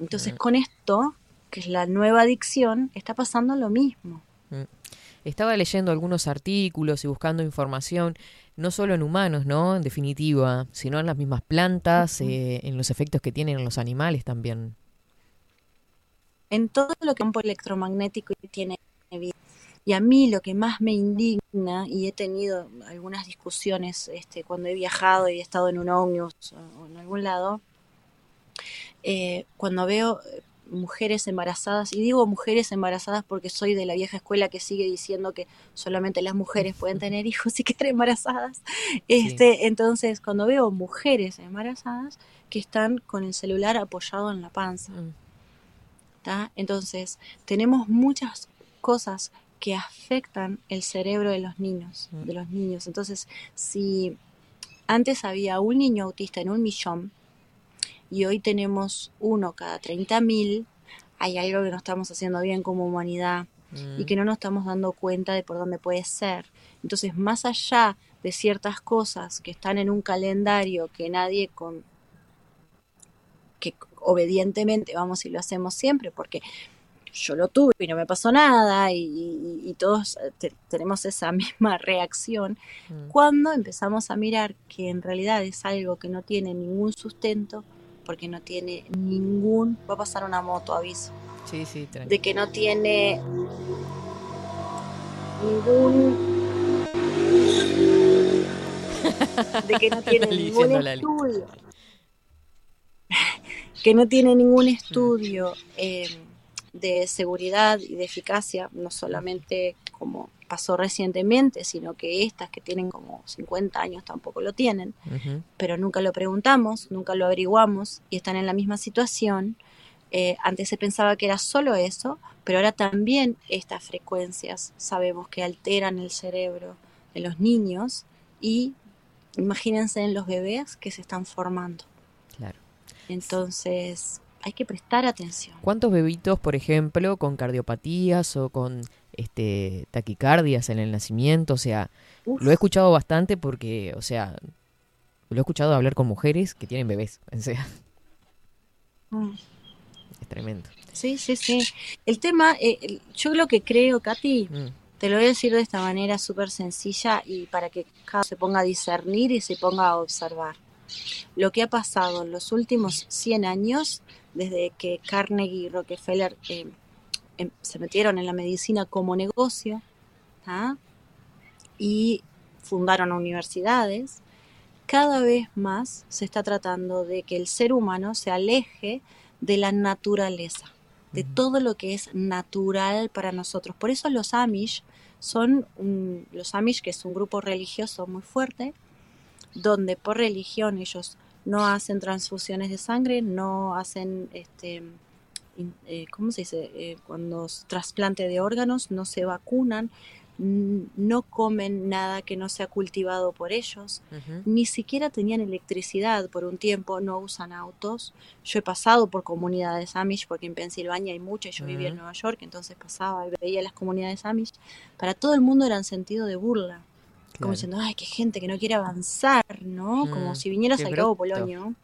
Speaker 5: Entonces con esto, que es la nueva adicción, está pasando lo mismo.
Speaker 2: Mm. Estaba leyendo algunos artículos y buscando información, no solo en humanos, ¿no? En definitiva, sino en las mismas plantas, eh, en los efectos que tienen en los animales también.
Speaker 5: en todo lo que campo electromagnético tiene vida. Y a mí lo que más me indigna, y he tenido algunas discusiones este, cuando he viajado y he estado en un ómnibus o en algún lado, eh, cuando veo mujeres embarazadas, y digo mujeres embarazadas porque soy de la vieja escuela que sigue diciendo que solamente las mujeres pueden tener hijos y quedar embarazadas. Este, Entonces, cuando veo mujeres embarazadas que están con el celular apoyado en la panza,
Speaker 2: Mm.
Speaker 5: ¿tá? Entonces, tenemos muchas cosas que afectan el cerebro de los niños,
Speaker 2: Mm.
Speaker 5: de los niños. Entonces, si antes había un niño autista en un millón y hoy tenemos uno cada 30.000, hay algo que no estamos haciendo bien como humanidad y que no nos estamos dando cuenta de por dónde puede ser. Entonces, más allá de ciertas cosas que están en un calendario que nadie con que obedientemente vamos y lo hacemos siempre porque yo lo tuve y no me pasó nada y, y- y todos eh, te- tenemos esa misma reacción
Speaker 2: Mm.
Speaker 5: cuando empezamos a mirar que en realidad es algo que no tiene ningún sustento porque no tiene ningún va a pasar una moto aviso
Speaker 2: Sí, sí, tranquilo.
Speaker 5: de que no tiene ningún de que no tiene ningún estudio que no tiene ningún estudio eh, de seguridad y de eficacia no solamente como pasó recientemente sino que estas que tienen como 50 años tampoco lo tienen pero nunca lo preguntamos, nunca lo averiguamos y están en la misma situación. Eh, antes se pensaba que era solo eso, pero ahora también estas frecuencias sabemos que alteran el cerebro de los niños y imagínense en los bebés que se están formando.
Speaker 2: Claro.
Speaker 5: Entonces hay que prestar atención.
Speaker 2: ¿Cuántos bebitos, por ejemplo, con cardiopatías o con este taquicardias en el nacimiento? O sea,
Speaker 5: Uf.
Speaker 2: lo he escuchado bastante porque, o sea, lo he escuchado hablar con mujeres que tienen bebés. O sea,
Speaker 5: Mm.
Speaker 2: es tremendo.
Speaker 5: Sí, sí, sí. El tema, eh, yo lo que creo, Katy,
Speaker 2: Mm.
Speaker 5: Te lo voy a decir de esta manera súper sencilla y para que cada uno se ponga a discernir y se ponga a observar. Lo que ha pasado en los últimos 100 años, desde que Carnegie y Rockefeller eh, se metieron en la medicina como negocio ¿tá? y fundaron universidades, cada vez más se está tratando de que el ser humano se aleje de la naturaleza de todo lo que es natural para nosotros. Por eso los Amish son un- los Amish, que es un grupo religioso muy fuerte, donde por religión ellos no hacen transfusiones de sangre, no hacen, este, eh, ¿cómo se dice? Eh, cuando trasplante de órganos, no se vacunan, no comen nada que no sea cultivado por ellos, ni siquiera tenían electricidad por un tiempo, no usan autos. Yo he pasado por comunidades Amish, porque en Pensilvania hay muchas, yo vivía en. Nueva York, entonces pasaba y veía las comunidades Amish. Para todo el mundo eran sentido de burla, como diciendo, ay, qué gente que no quiere avanzar, ¿no? Como
Speaker 2: Mm,
Speaker 5: si vinieras al Cabo. Polonio.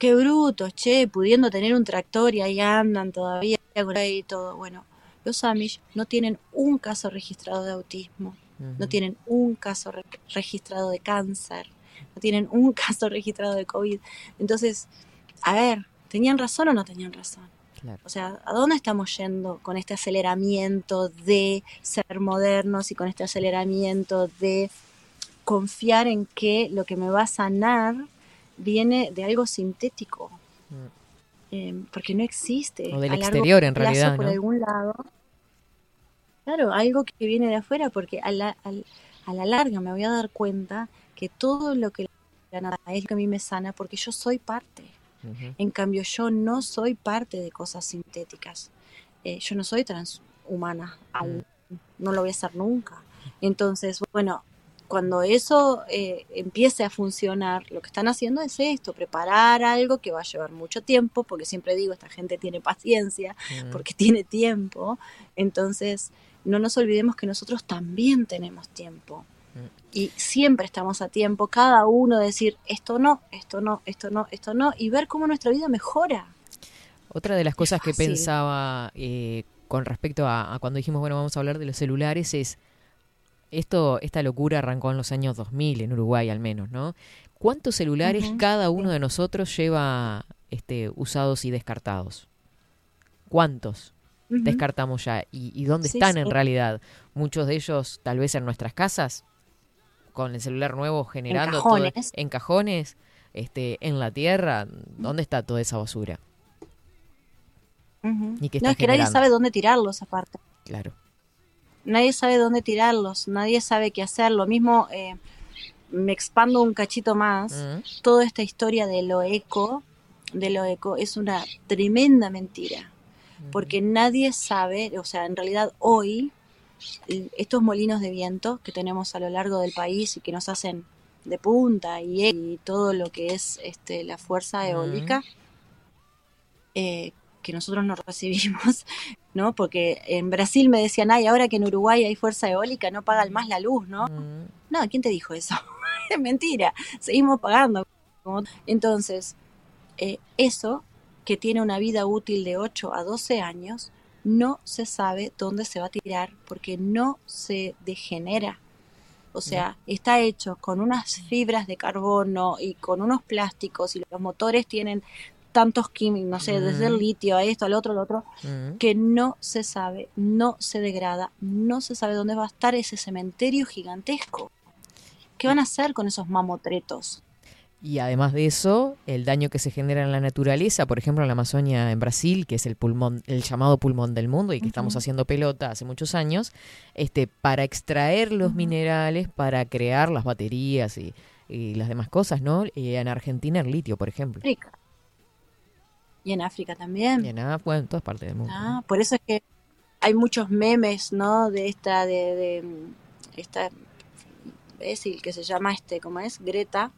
Speaker 5: Qué brutos, che, pudiendo tener un tractor y ahí andan todavía con y todo. Bueno, los Amish no tienen un caso registrado de autismo no tienen un caso re- registrado de cáncer, no tienen un caso registrado de COVID. Entonces, a ver, ¿tenían razón o no tenían razón?
Speaker 2: Claro.
Speaker 5: O sea, ¿a dónde estamos yendo con este aceleramiento de ser modernos y con este aceleramiento de confiar en que lo que me va a sanar viene de algo sintético?
Speaker 2: Mm.
Speaker 5: Eh, porque no existe.
Speaker 2: O del
Speaker 5: a largo
Speaker 2: exterior, en
Speaker 5: plazo,
Speaker 2: realidad,
Speaker 5: Por algún lado. Claro, algo que viene de afuera, porque a la, a la larga me voy a dar cuenta que todo lo que la nada es lo que a mí me sana, porque yo soy parte. En cambio, yo no soy parte de cosas sintéticas. Eh, yo no soy transhumana, aún. no lo voy a hacer nunca. Entonces, bueno, cuando eso eh, empiece a funcionar, lo que están haciendo es esto, preparar algo que va a llevar mucho tiempo, porque siempre digo, esta gente tiene paciencia,
Speaker 2: Mm.
Speaker 5: porque tiene tiempo. Entonces, no nos olvidemos que nosotros también tenemos tiempo.
Speaker 2: Mm.
Speaker 5: Y siempre estamos a tiempo, cada uno decir, esto no, esto no, esto no, esto no, y ver cómo nuestra vida mejora.
Speaker 2: Otra de las cosas que pensaba eh, con respecto a, a cuando dijimos, bueno, vamos a hablar de los celulares es, esto, esta locura arrancó en los años 2000, en Uruguay al menos, ¿no? ¿Cuántos celulares cada uno de nosotros lleva este, usados y descartados? ¿Cuántos descartamos ya? ¿Y, y dónde
Speaker 5: Sí,
Speaker 2: están
Speaker 5: sí.
Speaker 2: en realidad? Muchos de ellos tal vez en nuestras casas, con el celular nuevo generando todo-
Speaker 5: cajones.
Speaker 2: en cajones, este, en la tierra. ¿Dónde está toda esa basura?
Speaker 5: Ujú.
Speaker 2: ¿Y qué
Speaker 5: No, es que nadie sabe dónde tirarlos aparte.
Speaker 2: Claro.
Speaker 5: Nadie sabe dónde tirarlos, nadie sabe qué hacer. Lo mismo, eh, me expando un cachito más,
Speaker 2: Mm.
Speaker 5: toda esta historia de lo eco, de lo eco, es una tremenda mentira. Porque nadie sabe, o sea, en realidad hoy, estos molinos de viento que tenemos a lo largo del país y que nos hacen de punta y, y todo lo que es este, la fuerza eólica, eh, que nosotros no recibimos, ¿no? Porque en Brasil me decían, ay, ahora que en Uruguay hay fuerza eólica, no pagan más la luz, ¿no?
Speaker 2: Mm.
Speaker 5: No, ¿quién te dijo eso? es mentira, seguimos pagando. Entonces, eh, eso que tiene una vida útil de 8 a 12 años, no se sabe dónde se va a tirar porque no se degenera. O sea, está hecho con unas fibras de carbono y con unos plásticos y los motores tienen tantos químicos, no sé, desde el
Speaker 2: Mm.
Speaker 5: litio a esto, al otro, al otro,
Speaker 2: Mm.
Speaker 5: que no se sabe, no se degrada, no se sabe dónde va a estar ese cementerio gigantesco. ¿Qué van a hacer con esos mamotretos?
Speaker 2: Y además de eso, el daño que se genera en la naturaleza, por ejemplo en la Amazonia en Brasil, que es el pulmón, el llamado pulmón del mundo y que estamos haciendo pelota hace muchos años, este, para extraer los minerales, para crear las baterías y, y las demás cosas, ¿no? Y en Argentina el litio, por ejemplo.
Speaker 5: África. Y en África también.
Speaker 2: Y en, ah, bueno, en todas partes del mundo.
Speaker 5: Ah, por eso es que hay muchos memes, ¿no? De esta, de, de mm, esta imbécil que se llama este, ¿cómo es? Greta,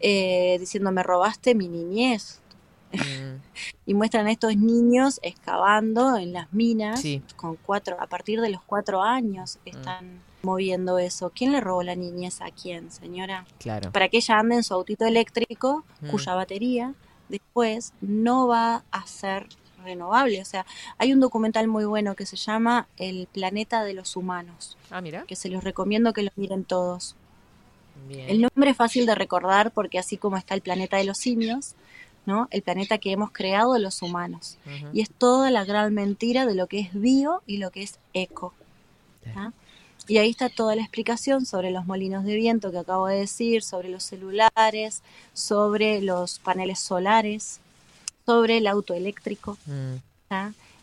Speaker 5: eh, diciendo me robaste mi niñez.
Speaker 2: Mm,
Speaker 5: Y muestran a estos niños excavando en las minas
Speaker 2: Sí.
Speaker 5: con cuatro, a partir de los cuatro años están moviendo eso. ¿Quién le robó la niñez a quién, señora?
Speaker 2: claro.
Speaker 5: Para que ella ande en su autito eléctrico,
Speaker 2: Mm.
Speaker 5: cuya batería después no va a ser renovable. O sea, hay un documental muy bueno que se llama El planeta de los humanos,
Speaker 2: Ah, mira.
Speaker 5: que se los recomiendo que lo miren todos.
Speaker 2: Bien.
Speaker 5: El nombre es fácil de recordar porque así como está el planeta de los simios, ¿no? El planeta que hemos creado los humanos. Y es toda la gran mentira de lo que es bio y lo que es eco. ¿tá? Y ahí está toda la explicación sobre los molinos de viento que acabo de decir, sobre los celulares, sobre los paneles solares, sobre el auto eléctrico.
Speaker 2: Mm.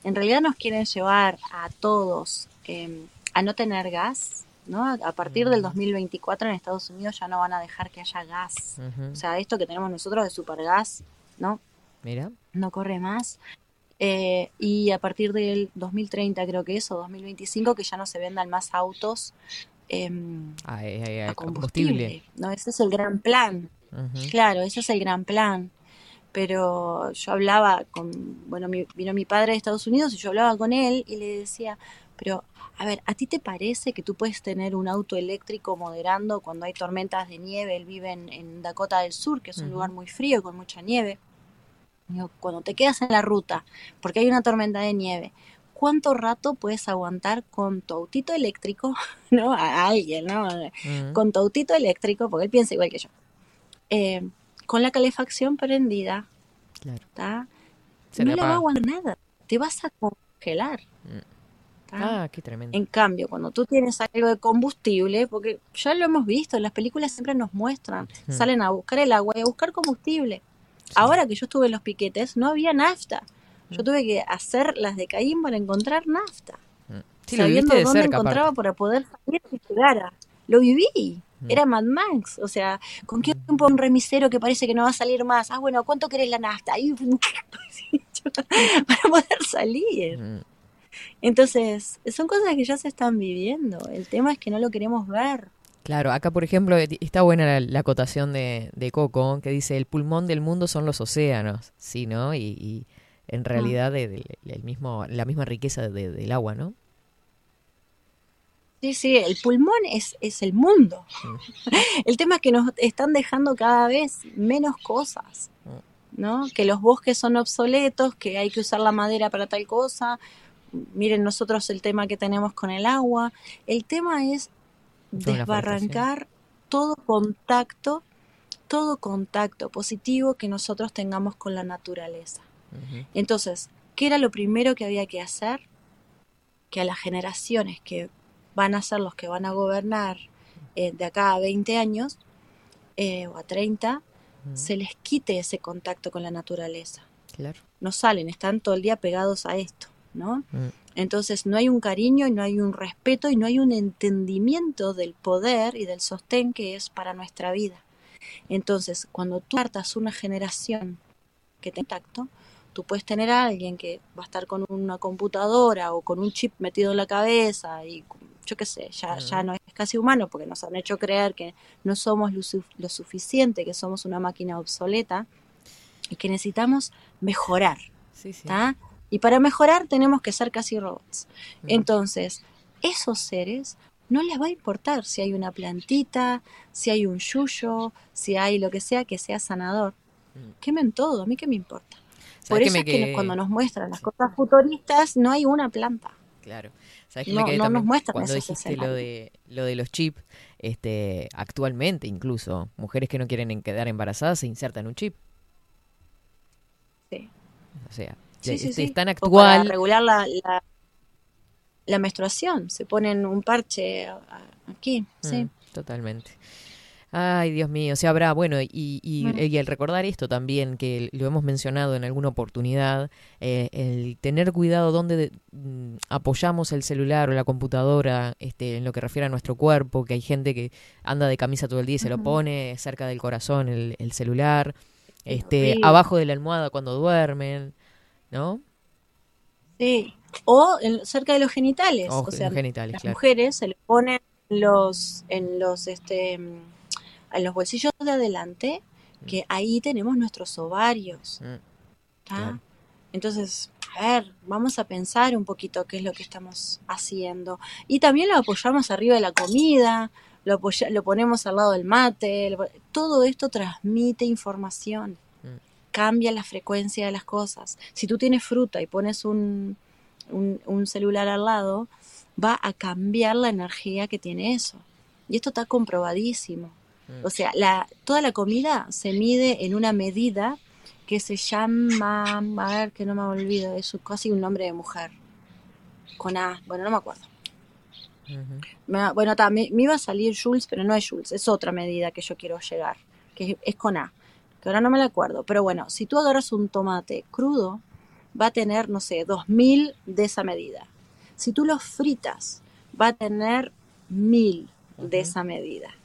Speaker 5: En realidad nos quieren llevar a todos eh, a no tener gas, ¿no? A, partir del 2024 en Estados Unidos ya no van a dejar que haya gas. O sea, esto que tenemos nosotros de supergas, ¿no?
Speaker 2: Mira.
Speaker 5: no corre más. Eh, y a partir del 2030 creo que es, o 2025, que ya no se vendan más autos em,
Speaker 2: Ah, eh, eh, eh,
Speaker 5: a combustible.
Speaker 2: combustible.
Speaker 5: ¿no? Ese es el gran plan. Claro, ese es el gran plan. Pero yo hablaba con, bueno, mi- vino mi padre de Estados Unidos y yo hablaba con él y le decía, pero a ver, ¿a ti te parece que tú puedes tener un auto eléctrico moderando cuando hay tormentas de nieve? Él vive en, en Dakota del Sur, que es un lugar muy frío con mucha nieve. Digo, cuando te quedas en la ruta, porque hay una tormenta de nieve, ¿cuánto rato puedes aguantar con tu autito eléctrico, ¿no? A alguien, ¿no?
Speaker 2: Mm.
Speaker 5: Con tu autito eléctrico, porque él piensa igual que yo. Eh, con la calefacción prendida,
Speaker 2: Claro.
Speaker 5: no
Speaker 2: le
Speaker 5: va a aguantar nada, te vas a congelar. ¿tá?
Speaker 2: Ah, qué tremendo.
Speaker 5: En cambio, cuando tú tienes algo de combustible, porque ya lo hemos visto, en las películas siempre nos muestran, salen a buscar el agua y a buscar combustible. Ahora que yo estuve en los piquetes, no había nafta. Yo tuve que hacer las de Caín para encontrar nafta,
Speaker 2: Mm. Sí,
Speaker 5: sabiendo dónde
Speaker 2: cerca,
Speaker 5: encontraba
Speaker 2: aparte.
Speaker 5: para poder salir y llegara. Lo viví.
Speaker 2: Mm.
Speaker 5: Era Mad Max, o sea, ¿con qué tiempo un remisero que parece que no va a salir más? Ah, bueno, ¿cuánto querés la nafta? Ahí, para poder salir.
Speaker 2: Mm.
Speaker 5: Entonces, son cosas que ya se están viviendo. El tema es que no lo queremos ver.
Speaker 2: Claro, acá por ejemplo eh, está buena la, la acotación de, de Coco, que dice el pulmón del mundo son los océanos, sí, ¿no? Y, y en realidad de- de- el mismo, la misma riqueza de- del agua, ¿no?
Speaker 5: Sí, sí, el pulmón es, es el mundo. El tema es que nos están dejando cada vez menos cosas, ¿no? Que los bosques son obsoletos, que hay que usar la madera para tal cosa. Miren nosotros el tema que tenemos con el agua. El tema es desbarrancar todo contacto, todo contacto positivo que nosotros tengamos con la naturaleza. Entonces, ¿qué era lo primero que había que hacer? Que a las generaciones que van a ser los que van a gobernar eh, de acá a 20 años eh, o a 30, se les quite ese contacto con la naturaleza.
Speaker 2: Claro.
Speaker 5: No salen, están todo el día pegados a esto, ¿no?
Speaker 2: Mm.
Speaker 5: Entonces no hay un cariño, y no hay un respeto y no hay un entendimiento del poder y del sostén que es para nuestra vida. Entonces, cuando tú partas una generación que te contacto, tú puedes tener a alguien que va a estar con una computadora o con un chip metido en la cabeza y yo qué sé, ya, ya no es casi humano porque nos han hecho creer que no somos lo, su- lo suficiente, que somos una máquina obsoleta y que necesitamos mejorar.
Speaker 2: Sí, sí.
Speaker 5: Y para mejorar tenemos que ser casi robots. Entonces, esos seres no les va a importar si hay una plantita, si hay un yuyo, si hay lo que sea que sea sanador. Quemen todo, a mí qué me importa. Por
Speaker 2: ¿Sabes qué
Speaker 5: eso
Speaker 2: me
Speaker 5: es que
Speaker 2: quedé-
Speaker 5: cuando nos muestran las cosas futuristas no hay una planta.
Speaker 2: Claro. ¿Sabes qué
Speaker 5: No-
Speaker 2: me quedé
Speaker 5: no nos muestran
Speaker 2: Cuando dijiste lo de, lo de los chips, este, actualmente incluso, mujeres que no quieren en- quedar embarazadas se insertan un chip.
Speaker 5: Sí.
Speaker 2: O sea,
Speaker 5: Sí,
Speaker 2: este,
Speaker 5: sí.
Speaker 2: es tan
Speaker 5: O para
Speaker 2: actual.
Speaker 5: regular la, la, la menstruación, se ponen un parche aquí, sí.
Speaker 2: Mm, totalmente. Ay, Dios mío, o sea, habrá, bueno, y, y, y el recordar esto también, que lo hemos mencionado en alguna oportunidad, eh, el tener cuidado donde de- mm, apoyamos el celular o la computadora este, en lo que refiere a nuestro cuerpo, que hay gente que anda de camisa todo el día y se lo pone cerca del corazón el, el celular, este, abajo de la almohada cuando duermen, ¿no?
Speaker 5: Sí. O en- cerca de los genitales.
Speaker 2: O
Speaker 5: o sea,
Speaker 2: los genitales,
Speaker 5: las
Speaker 2: claro.
Speaker 5: mujeres se le ponen los, en los, este, mm, en los bolsillos de adelante, que ahí tenemos nuestros ovarios.
Speaker 2: Mm.
Speaker 5: Entonces, a ver, vamos a pensar un poquito qué es lo que estamos haciendo. Y también lo apoyamos arriba de la comida, lo, apoya- lo ponemos al lado del mate, lo- todo esto transmite información,
Speaker 2: Mm.
Speaker 5: Cambia la frecuencia de las cosas. Si tú tienes fruta y pones un, un, un celular al lado, va a cambiar la energía que tiene eso. Y esto está comprobadísimo.
Speaker 2: Mm.
Speaker 5: O sea, la, toda la comida se mide en una medida que se llama, a ver, que no me olvido, es casi un nombre de mujer. Con A, bueno, no me acuerdo. Me- bueno, ta, me, me iba a salir Jules, pero no es Jules, es otra medida que yo quiero llegar, que es, es con A, que ahora no me la acuerdo. Pero bueno, si tú agarras un tomate crudo, va a tener, no sé, 2000 de esa medida. Si tú lo fritas, va a tener 1000 de esa medida.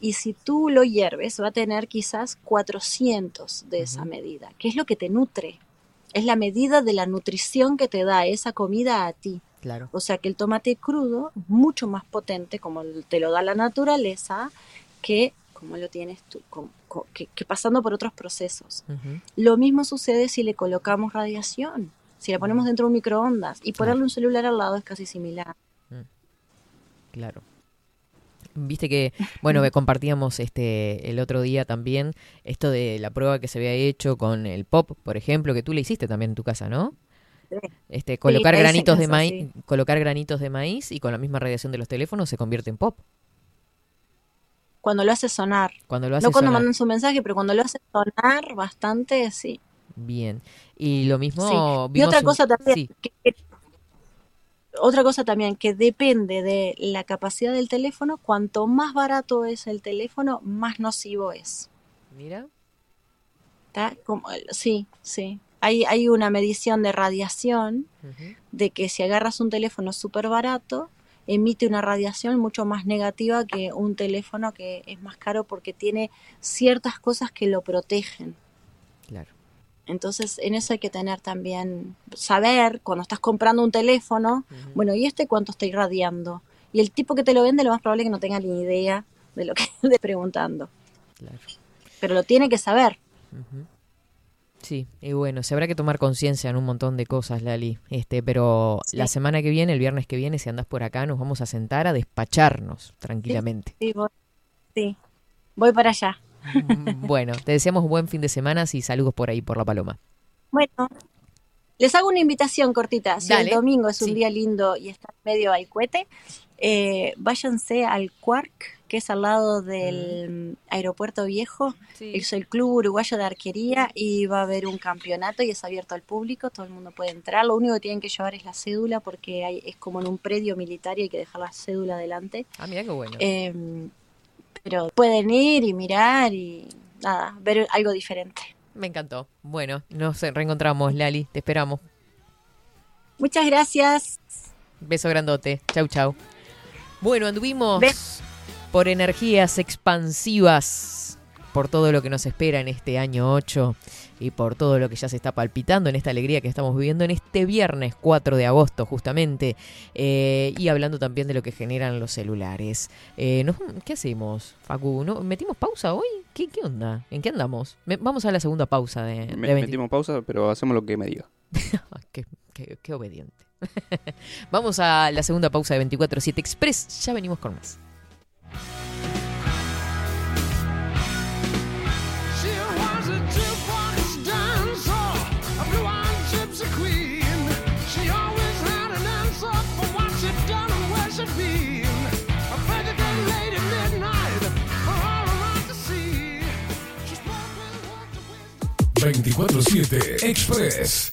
Speaker 5: Y si tú lo hierves, va a tener quizás 400 de esa medida, que es lo que te nutre. Es la medida de la nutrición que te da esa comida a ti.
Speaker 2: Claro.
Speaker 5: O sea que el tomate crudo es mucho más potente, como te lo da la naturaleza, que como lo tienes tú, que, que pasando por otros procesos. Lo mismo sucede si le colocamos radiación, si le ponemos dentro de un microondas y ponerle un celular al lado es casi similar.
Speaker 2: Claro. Viste que, bueno, compartíamos este el otro día también esto de la prueba que se había hecho con el pop, por ejemplo, que tú le hiciste también en tu casa, ¿no? Este, colocar
Speaker 5: la
Speaker 2: granitos de maíz,
Speaker 5: sí.
Speaker 2: colocar granitos de maíz y con la misma radiación de los teléfonos se convierte en pop.
Speaker 5: Cuando lo hace sonar.
Speaker 2: Cuando lo hace
Speaker 5: no cuando
Speaker 2: sonar.
Speaker 5: mandan su mensaje, pero cuando lo hace sonar bastante, sí.
Speaker 2: Bien. Y lo mismo
Speaker 5: Sí. Y otra
Speaker 2: un-
Speaker 5: cosa también,
Speaker 2: sí,
Speaker 5: que- que- otra cosa también que depende de la capacidad del teléfono, cuanto más barato es el teléfono, más nocivo es.
Speaker 2: mira.
Speaker 5: ¿tá? Como, sí, sí. Hay, hay una medición de radiación de que si agarras un teléfono súper barato, emite una radiación mucho más negativa que un teléfono que es más caro porque tiene ciertas cosas que lo protegen.
Speaker 2: Claro.
Speaker 5: Entonces, en eso hay que tener también, saber cuando estás comprando un teléfono, bueno, ¿y este cuánto está irradiando? Y el tipo que te lo vende, lo más probable es que no tenga ni idea de lo que esté preguntando.
Speaker 2: Claro.
Speaker 5: Pero lo tiene que saber.
Speaker 2: Sí, y bueno, se habrá que tomar conciencia en un montón de cosas, Lali. Este, pero
Speaker 5: Sí.
Speaker 2: la semana que viene, el viernes que viene, si andás por acá, nos vamos a sentar a despacharnos tranquilamente.
Speaker 5: Sí, voy, sí. voy para allá.
Speaker 2: bueno, te deseamos buen fin de semana y saludos por ahí, por la paloma.
Speaker 5: Bueno, les hago una invitación cortita. Si
Speaker 2: Dale,
Speaker 5: el domingo es un día lindo y está medio al cohete, eh, váyanse al Quark, que es al lado del mm, aeropuerto viejo. Es el Club Uruguayo de Arquería y va a haber un campeonato y es abierto al público. Todo el mundo puede entrar. Lo único que tienen que llevar es la cédula porque hay- es como en un predio militar y hay que dejar la cédula adelante.
Speaker 2: Ah, mira qué bueno.
Speaker 5: Eh, pero pueden ir y mirar y nada, ver algo diferente.
Speaker 2: Me encantó. Bueno, nos reencontramos, Lali. Te esperamos.
Speaker 5: Muchas gracias.
Speaker 2: Beso grandote. Chau, chau. Bueno, anduvimos por energías expansivas, por todo lo que nos espera en este año 8 y por todo lo que ya se está palpitando en esta alegría que estamos viviendo en este viernes 4 de agosto, justamente. Eh, y hablando también de lo que generan los celulares. Eh, nos- ¿Qué hacemos, Facu? ¿No? ¿Metimos pausa hoy? ¿Qué, qué onda? ¿En qué andamos? Me- vamos a la segunda pausa de, de
Speaker 3: Me-
Speaker 2: 20.
Speaker 3: metimos pausa, pero hacemos lo que me diga.
Speaker 2: Ah, qué, qué- qué obediente. Vamos a la segunda pausa de 24-7 Express. Ya venimos con más.
Speaker 4: She was a two-part dancer, a blue-eyed gypsy queen. She always had an answer for what she'd done and where she'd been. A pregnant lady midnight for all around to see. She spoke with words of wisdom.
Speaker 1: 24-7 Express.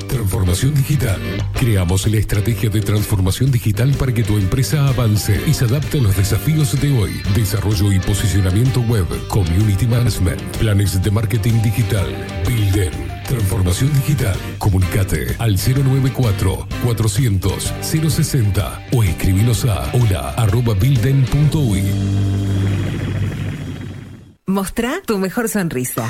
Speaker 1: Transformación digital. Creamos la estrategia de transformación digital para que tu empresa avance y se adapte a los desafíos de hoy. Desarrollo y posicionamiento web, community management, planes de marketing digital. Builder. Transformación digital. Comunicate al 094 400 060 o escribinos a hola arroba.
Speaker 6: Mostrá tu mejor sonrisa.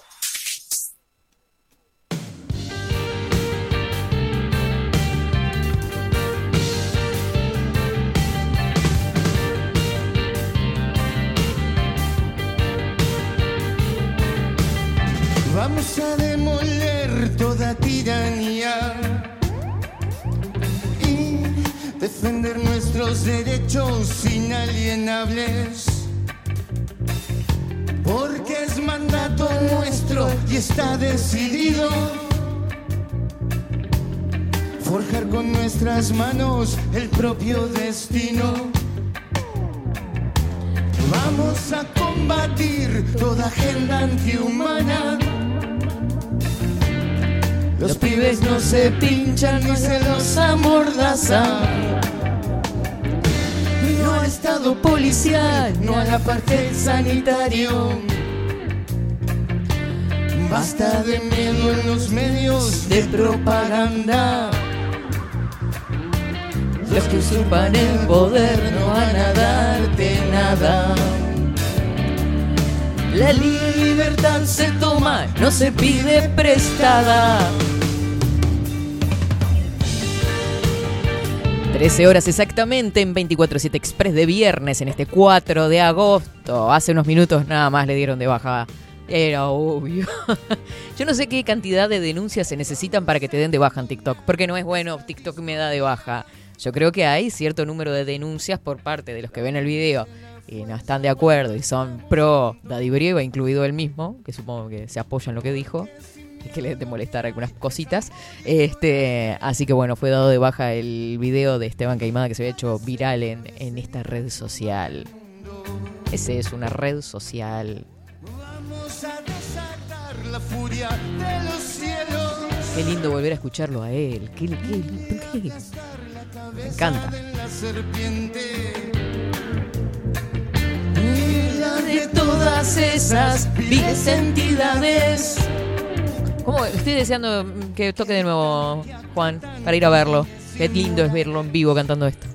Speaker 7: Porque es mandato nuestro y está decidido. Forjar con nuestras manos el propio destino. Vamos a combatir toda agenda antihumana. Los pibes no se pinchan ni se los amordazan. Al Estado policial, no a la parte sanitario. Basta de miedo en los medios de propaganda. Los que usurpan el poder no van a darte nada. La libertad se toma, no se pide prestada.
Speaker 2: 13 horas exactamente en 24-7 Express de viernes en este 4 de agosto. Hace unos minutos nada más le dieron de baja. Era obvio. Yo no sé qué cantidad de denuncias se necesitan para que te den de baja en TikTok. Porque no es bueno, TikTok me da de baja. Yo creo que hay cierto número de denuncias por parte de los que ven el video y no están de acuerdo y son pro Daddy Brieva, incluido él mismo, que supongo que se apoya en lo que dijo que le de molestar algunas cositas. Este, así que bueno, fue dado de baja el video de Esteban Caimada que se había hecho viral en, en esta red social. Ese es una red social.
Speaker 7: Vamos a desatar la furia de los cielos.
Speaker 2: Qué lindo volver a escucharlo a él. Qué, qué- ¿por qué? Me encanta.
Speaker 7: la de todas esas viles entidades.
Speaker 2: ¿Cómo? Estoy deseando que toque de nuevo, Juan, para ir a verlo. Qué lindo es verlo en vivo cantando esto.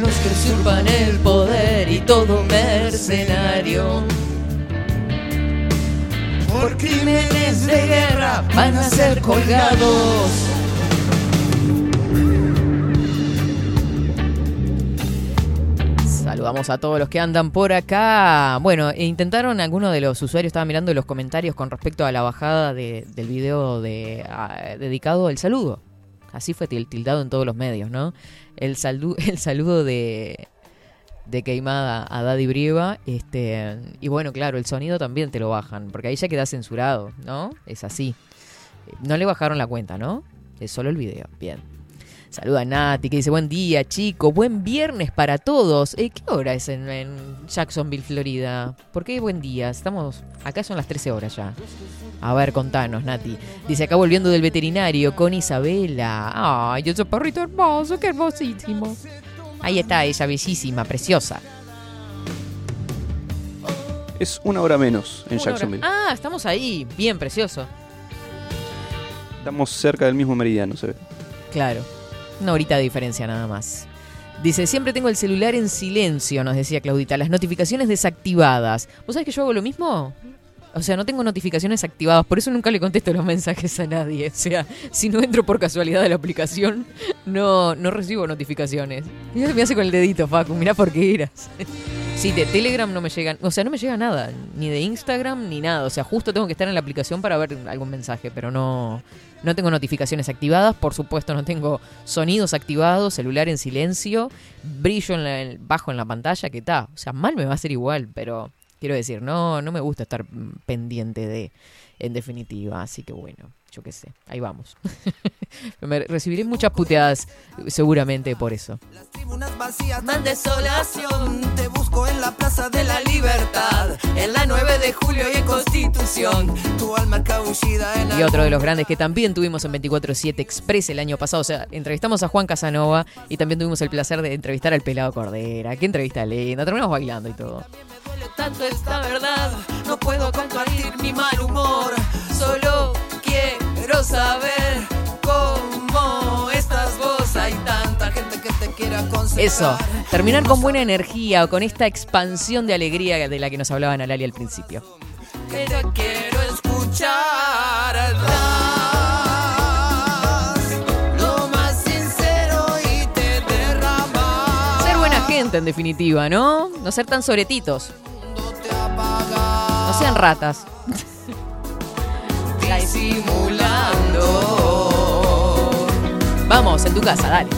Speaker 7: Los que usurpan el poder y todo mercenario. Por crímenes de guerra van a ser colgados.
Speaker 2: Saludamos a todos los que andan por acá. Bueno, intentaron, algunos de los usuarios estaban mirando los comentarios con respecto a la bajada de- del video dedicado al saludo. Así fue til- tildado en todos los medios, ¿no? El, el saludo de, de Queimada a Daddy Brieva. Este, y bueno, claro, el sonido también te lo bajan, porque ahí ya queda censurado, ¿no? Es así. No le bajaron la cuenta, ¿no? Es solo el video. Bien. Saluda a Nati que dice buen día chico, buen viernes para todos. Eh, ¿Qué hora es en, en Jacksonville, Florida? ¿Por qué buen día? Estamos, acá son las 13 horas ya. A ver, contanos, Nati. Dice acá volviendo del veterinario con Isabela. Ay, ese perrito hermoso, qué hermosísimo. Ahí está ella, bellísima, preciosa.
Speaker 3: Es una hora menos en
Speaker 2: Una hora-
Speaker 3: Jacksonville.
Speaker 2: Ah, estamos ahí, bien precioso.
Speaker 3: Estamos cerca del mismo meridiano, se ve.
Speaker 2: Claro. Una horita de diferencia nada más. Dice, siempre tengo el celular en silencio, nos decía Claudita, las notificaciones desactivadas. ¿Vos sabés que yo hago lo mismo? O sea, no tengo notificaciones activadas, por eso nunca le contesto los mensajes a nadie. O sea, si no entro por casualidad a la aplicación, no, no recibo notificaciones. Y me hace con el dedito, Facu, mirá por qué eras. Sí, de Telegram no me llegan, o sea, no me llega nada, ni de Instagram ni nada. O sea, justo tengo que estar en la aplicación para ver algún mensaje, pero no, no tengo notificaciones activadas. Por supuesto, no tengo sonidos activados, celular en silencio, brillo en la- bajo en la pantalla, que está. O sea, mal me va a hacer igual, pero quiero decir, no, no me gusta estar mm, pendiente de, en definitiva. Así que bueno, yo qué sé, ahí vamos. me recibiré muchas puteadas seguramente por eso.
Speaker 8: tribunas vacías dan desolación. Te busco en la Plaza de la Libertad, en la 9 de julio y en Constitución. Tu alma cabullida en
Speaker 2: Y otro de los grandes que también tuvimos en 24-7 Express el año pasado. O sea, entrevistamos a Juan Casanova y también tuvimos el placer de entrevistar al Pelado Cordera. Qué entrevista linda. Terminamos bailando y todo.
Speaker 8: tanto esta verdad. No puedo compartir mi mal humor. Solo quiero saber cómo estás vos. Hay tanta gente que te quiera concentrar.
Speaker 2: Eso, terminar con buena energía o con esta expansión de alegría de la que nos hablaba Nalali al principio.
Speaker 8: Pero quiero escuchar al ras, lo más sincero y te derramas.
Speaker 2: Ser buena gente, en definitiva, ¿no? No ser tan soretitos. No sean ratas
Speaker 8: simulando.
Speaker 2: Vamos, en tu casa, dale.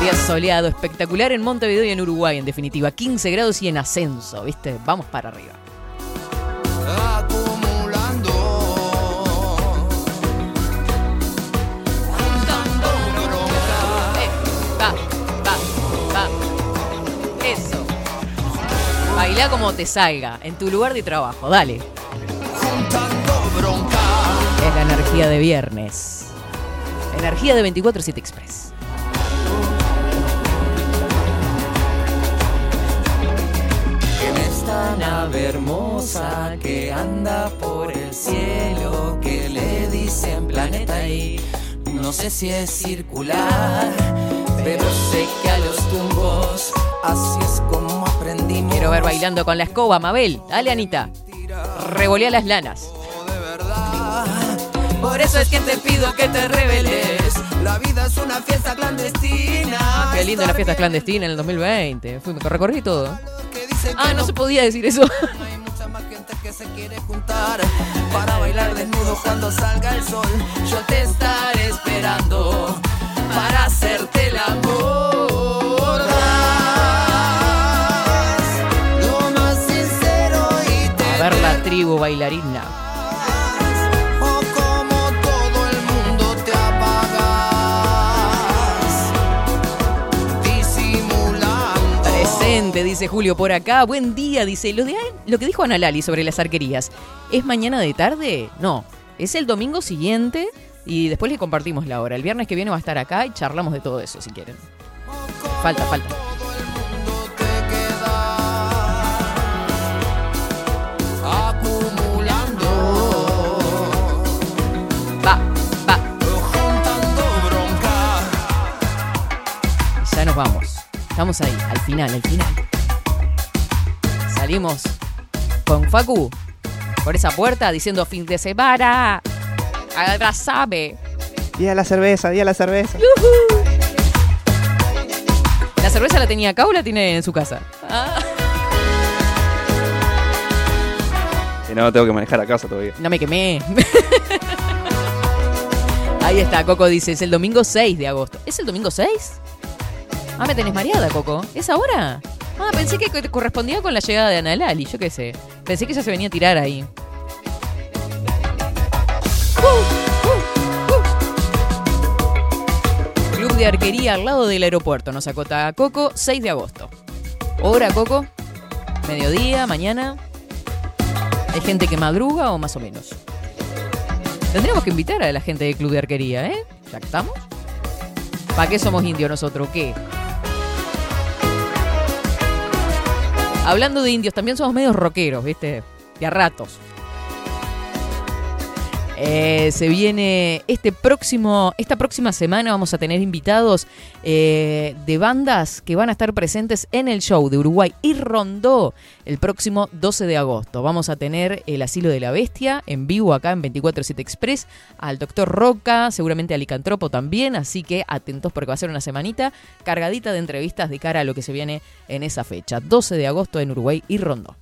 Speaker 8: Día
Speaker 2: soleado, espectacular en Montevideo y en Uruguay, en definitiva. 15 grados y en ascenso, ¿viste? Vamos para arriba. Bailá como te salga, en tu lugar de trabajo, dale. Es la energía de viernes. Energía de 24-7 Express.
Speaker 8: Esta nave hermosa que anda por el cielo, que le dicen planeta y no sé si es circular, pero sé que a los tumbos así es como aprendimos.
Speaker 2: Quiero ver bailando con la escoba, Mabel. Dale, Anita. Revolea las lanas.
Speaker 8: de verdad. Por eso es que te pido que te reveles. La vida es una fiesta clandestina.
Speaker 2: Qué linda la fiesta clandestina en el 2020. Fui, me recorrí todo. Ah, no se podía decir eso.
Speaker 8: Hay mucha más gente que se quiere juntar para bailar desnudo cuando salga el sol. Yo te estaré esperando para hacerte el amor. Disimulando.
Speaker 2: Presente, dice Julio por acá. Buen día, dice. Lo, de, lo que dijo Ana Lali sobre las arquerías. ¿Es mañana de tarde? No. Es el domingo siguiente y después le compartimos la hora. El viernes que viene va a estar acá y charlamos de todo eso si quieren. Falta, falta. Nos vamos. Estamos ahí, al final, al final. Salimos con Facu por esa puerta diciendo fin de semana. Abrazame.
Speaker 3: Día la cerveza, día la cerveza.
Speaker 2: ¿La cerveza la tenía acá o la tiene en su casa?
Speaker 3: Y no, tengo que manejar a casa todavía.
Speaker 2: No me quemé. Ahí está, Coco dice, es el domingo 6 de agosto. ¿Es el domingo 6? Ah, me tenés mareada, Coco. ¿Es ahora? Ah, pensé que co- correspondía con la llegada de Ana Lali, yo qué sé. Pensé que ella se venía a tirar ahí. Club de arquería al lado del aeropuerto. Nos acota Coco, 6 de agosto. Hora, Coco. Mediodía, mañana. ¿Hay gente que madruga o más o menos? Tendríamos que invitar a la gente del club de arquería, ¿eh? ¿Ya estamos? ¿Para qué somos indios nosotros? ¿Qué? Hablando de indios, también somos medios rockeros, ¿viste? De a ratos. Eh, se viene este próximo, esta próxima semana vamos a tener invitados eh, de bandas que van a estar presentes en el show de Uruguay y Rondó el próximo 12 de agosto. Vamos a tener el Asilo de la Bestia en vivo acá en 247 Express, al Doctor Roca, seguramente a Licantropo también, así que atentos porque va a ser una semanita cargadita de entrevistas de cara a lo que se viene en esa fecha. 12 de agosto en Uruguay y Rondó.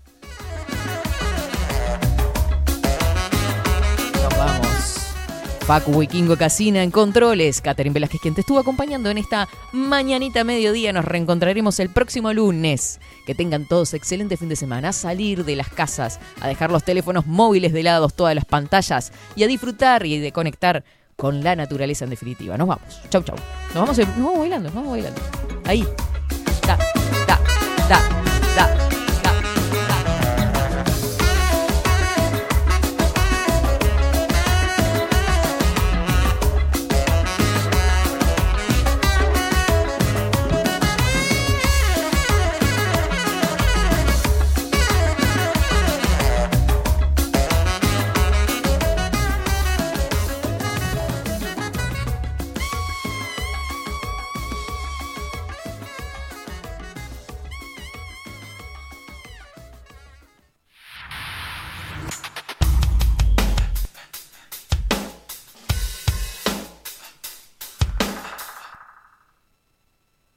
Speaker 2: Paco Wikingo Casina en controles. Catherine Velázquez, quien te estuvo acompañando en esta mañanita mediodía. Nos reencontraremos el próximo lunes. Que tengan todos excelente fin de semana. A salir de las casas, a dejar los teléfonos móviles de lado, todas las pantallas y a disfrutar y de conectar con la naturaleza en definitiva. Nos vamos. Chau, chau. Nos vamos, nos vamos bailando, nos vamos bailando. Ahí. Da, da, da, da.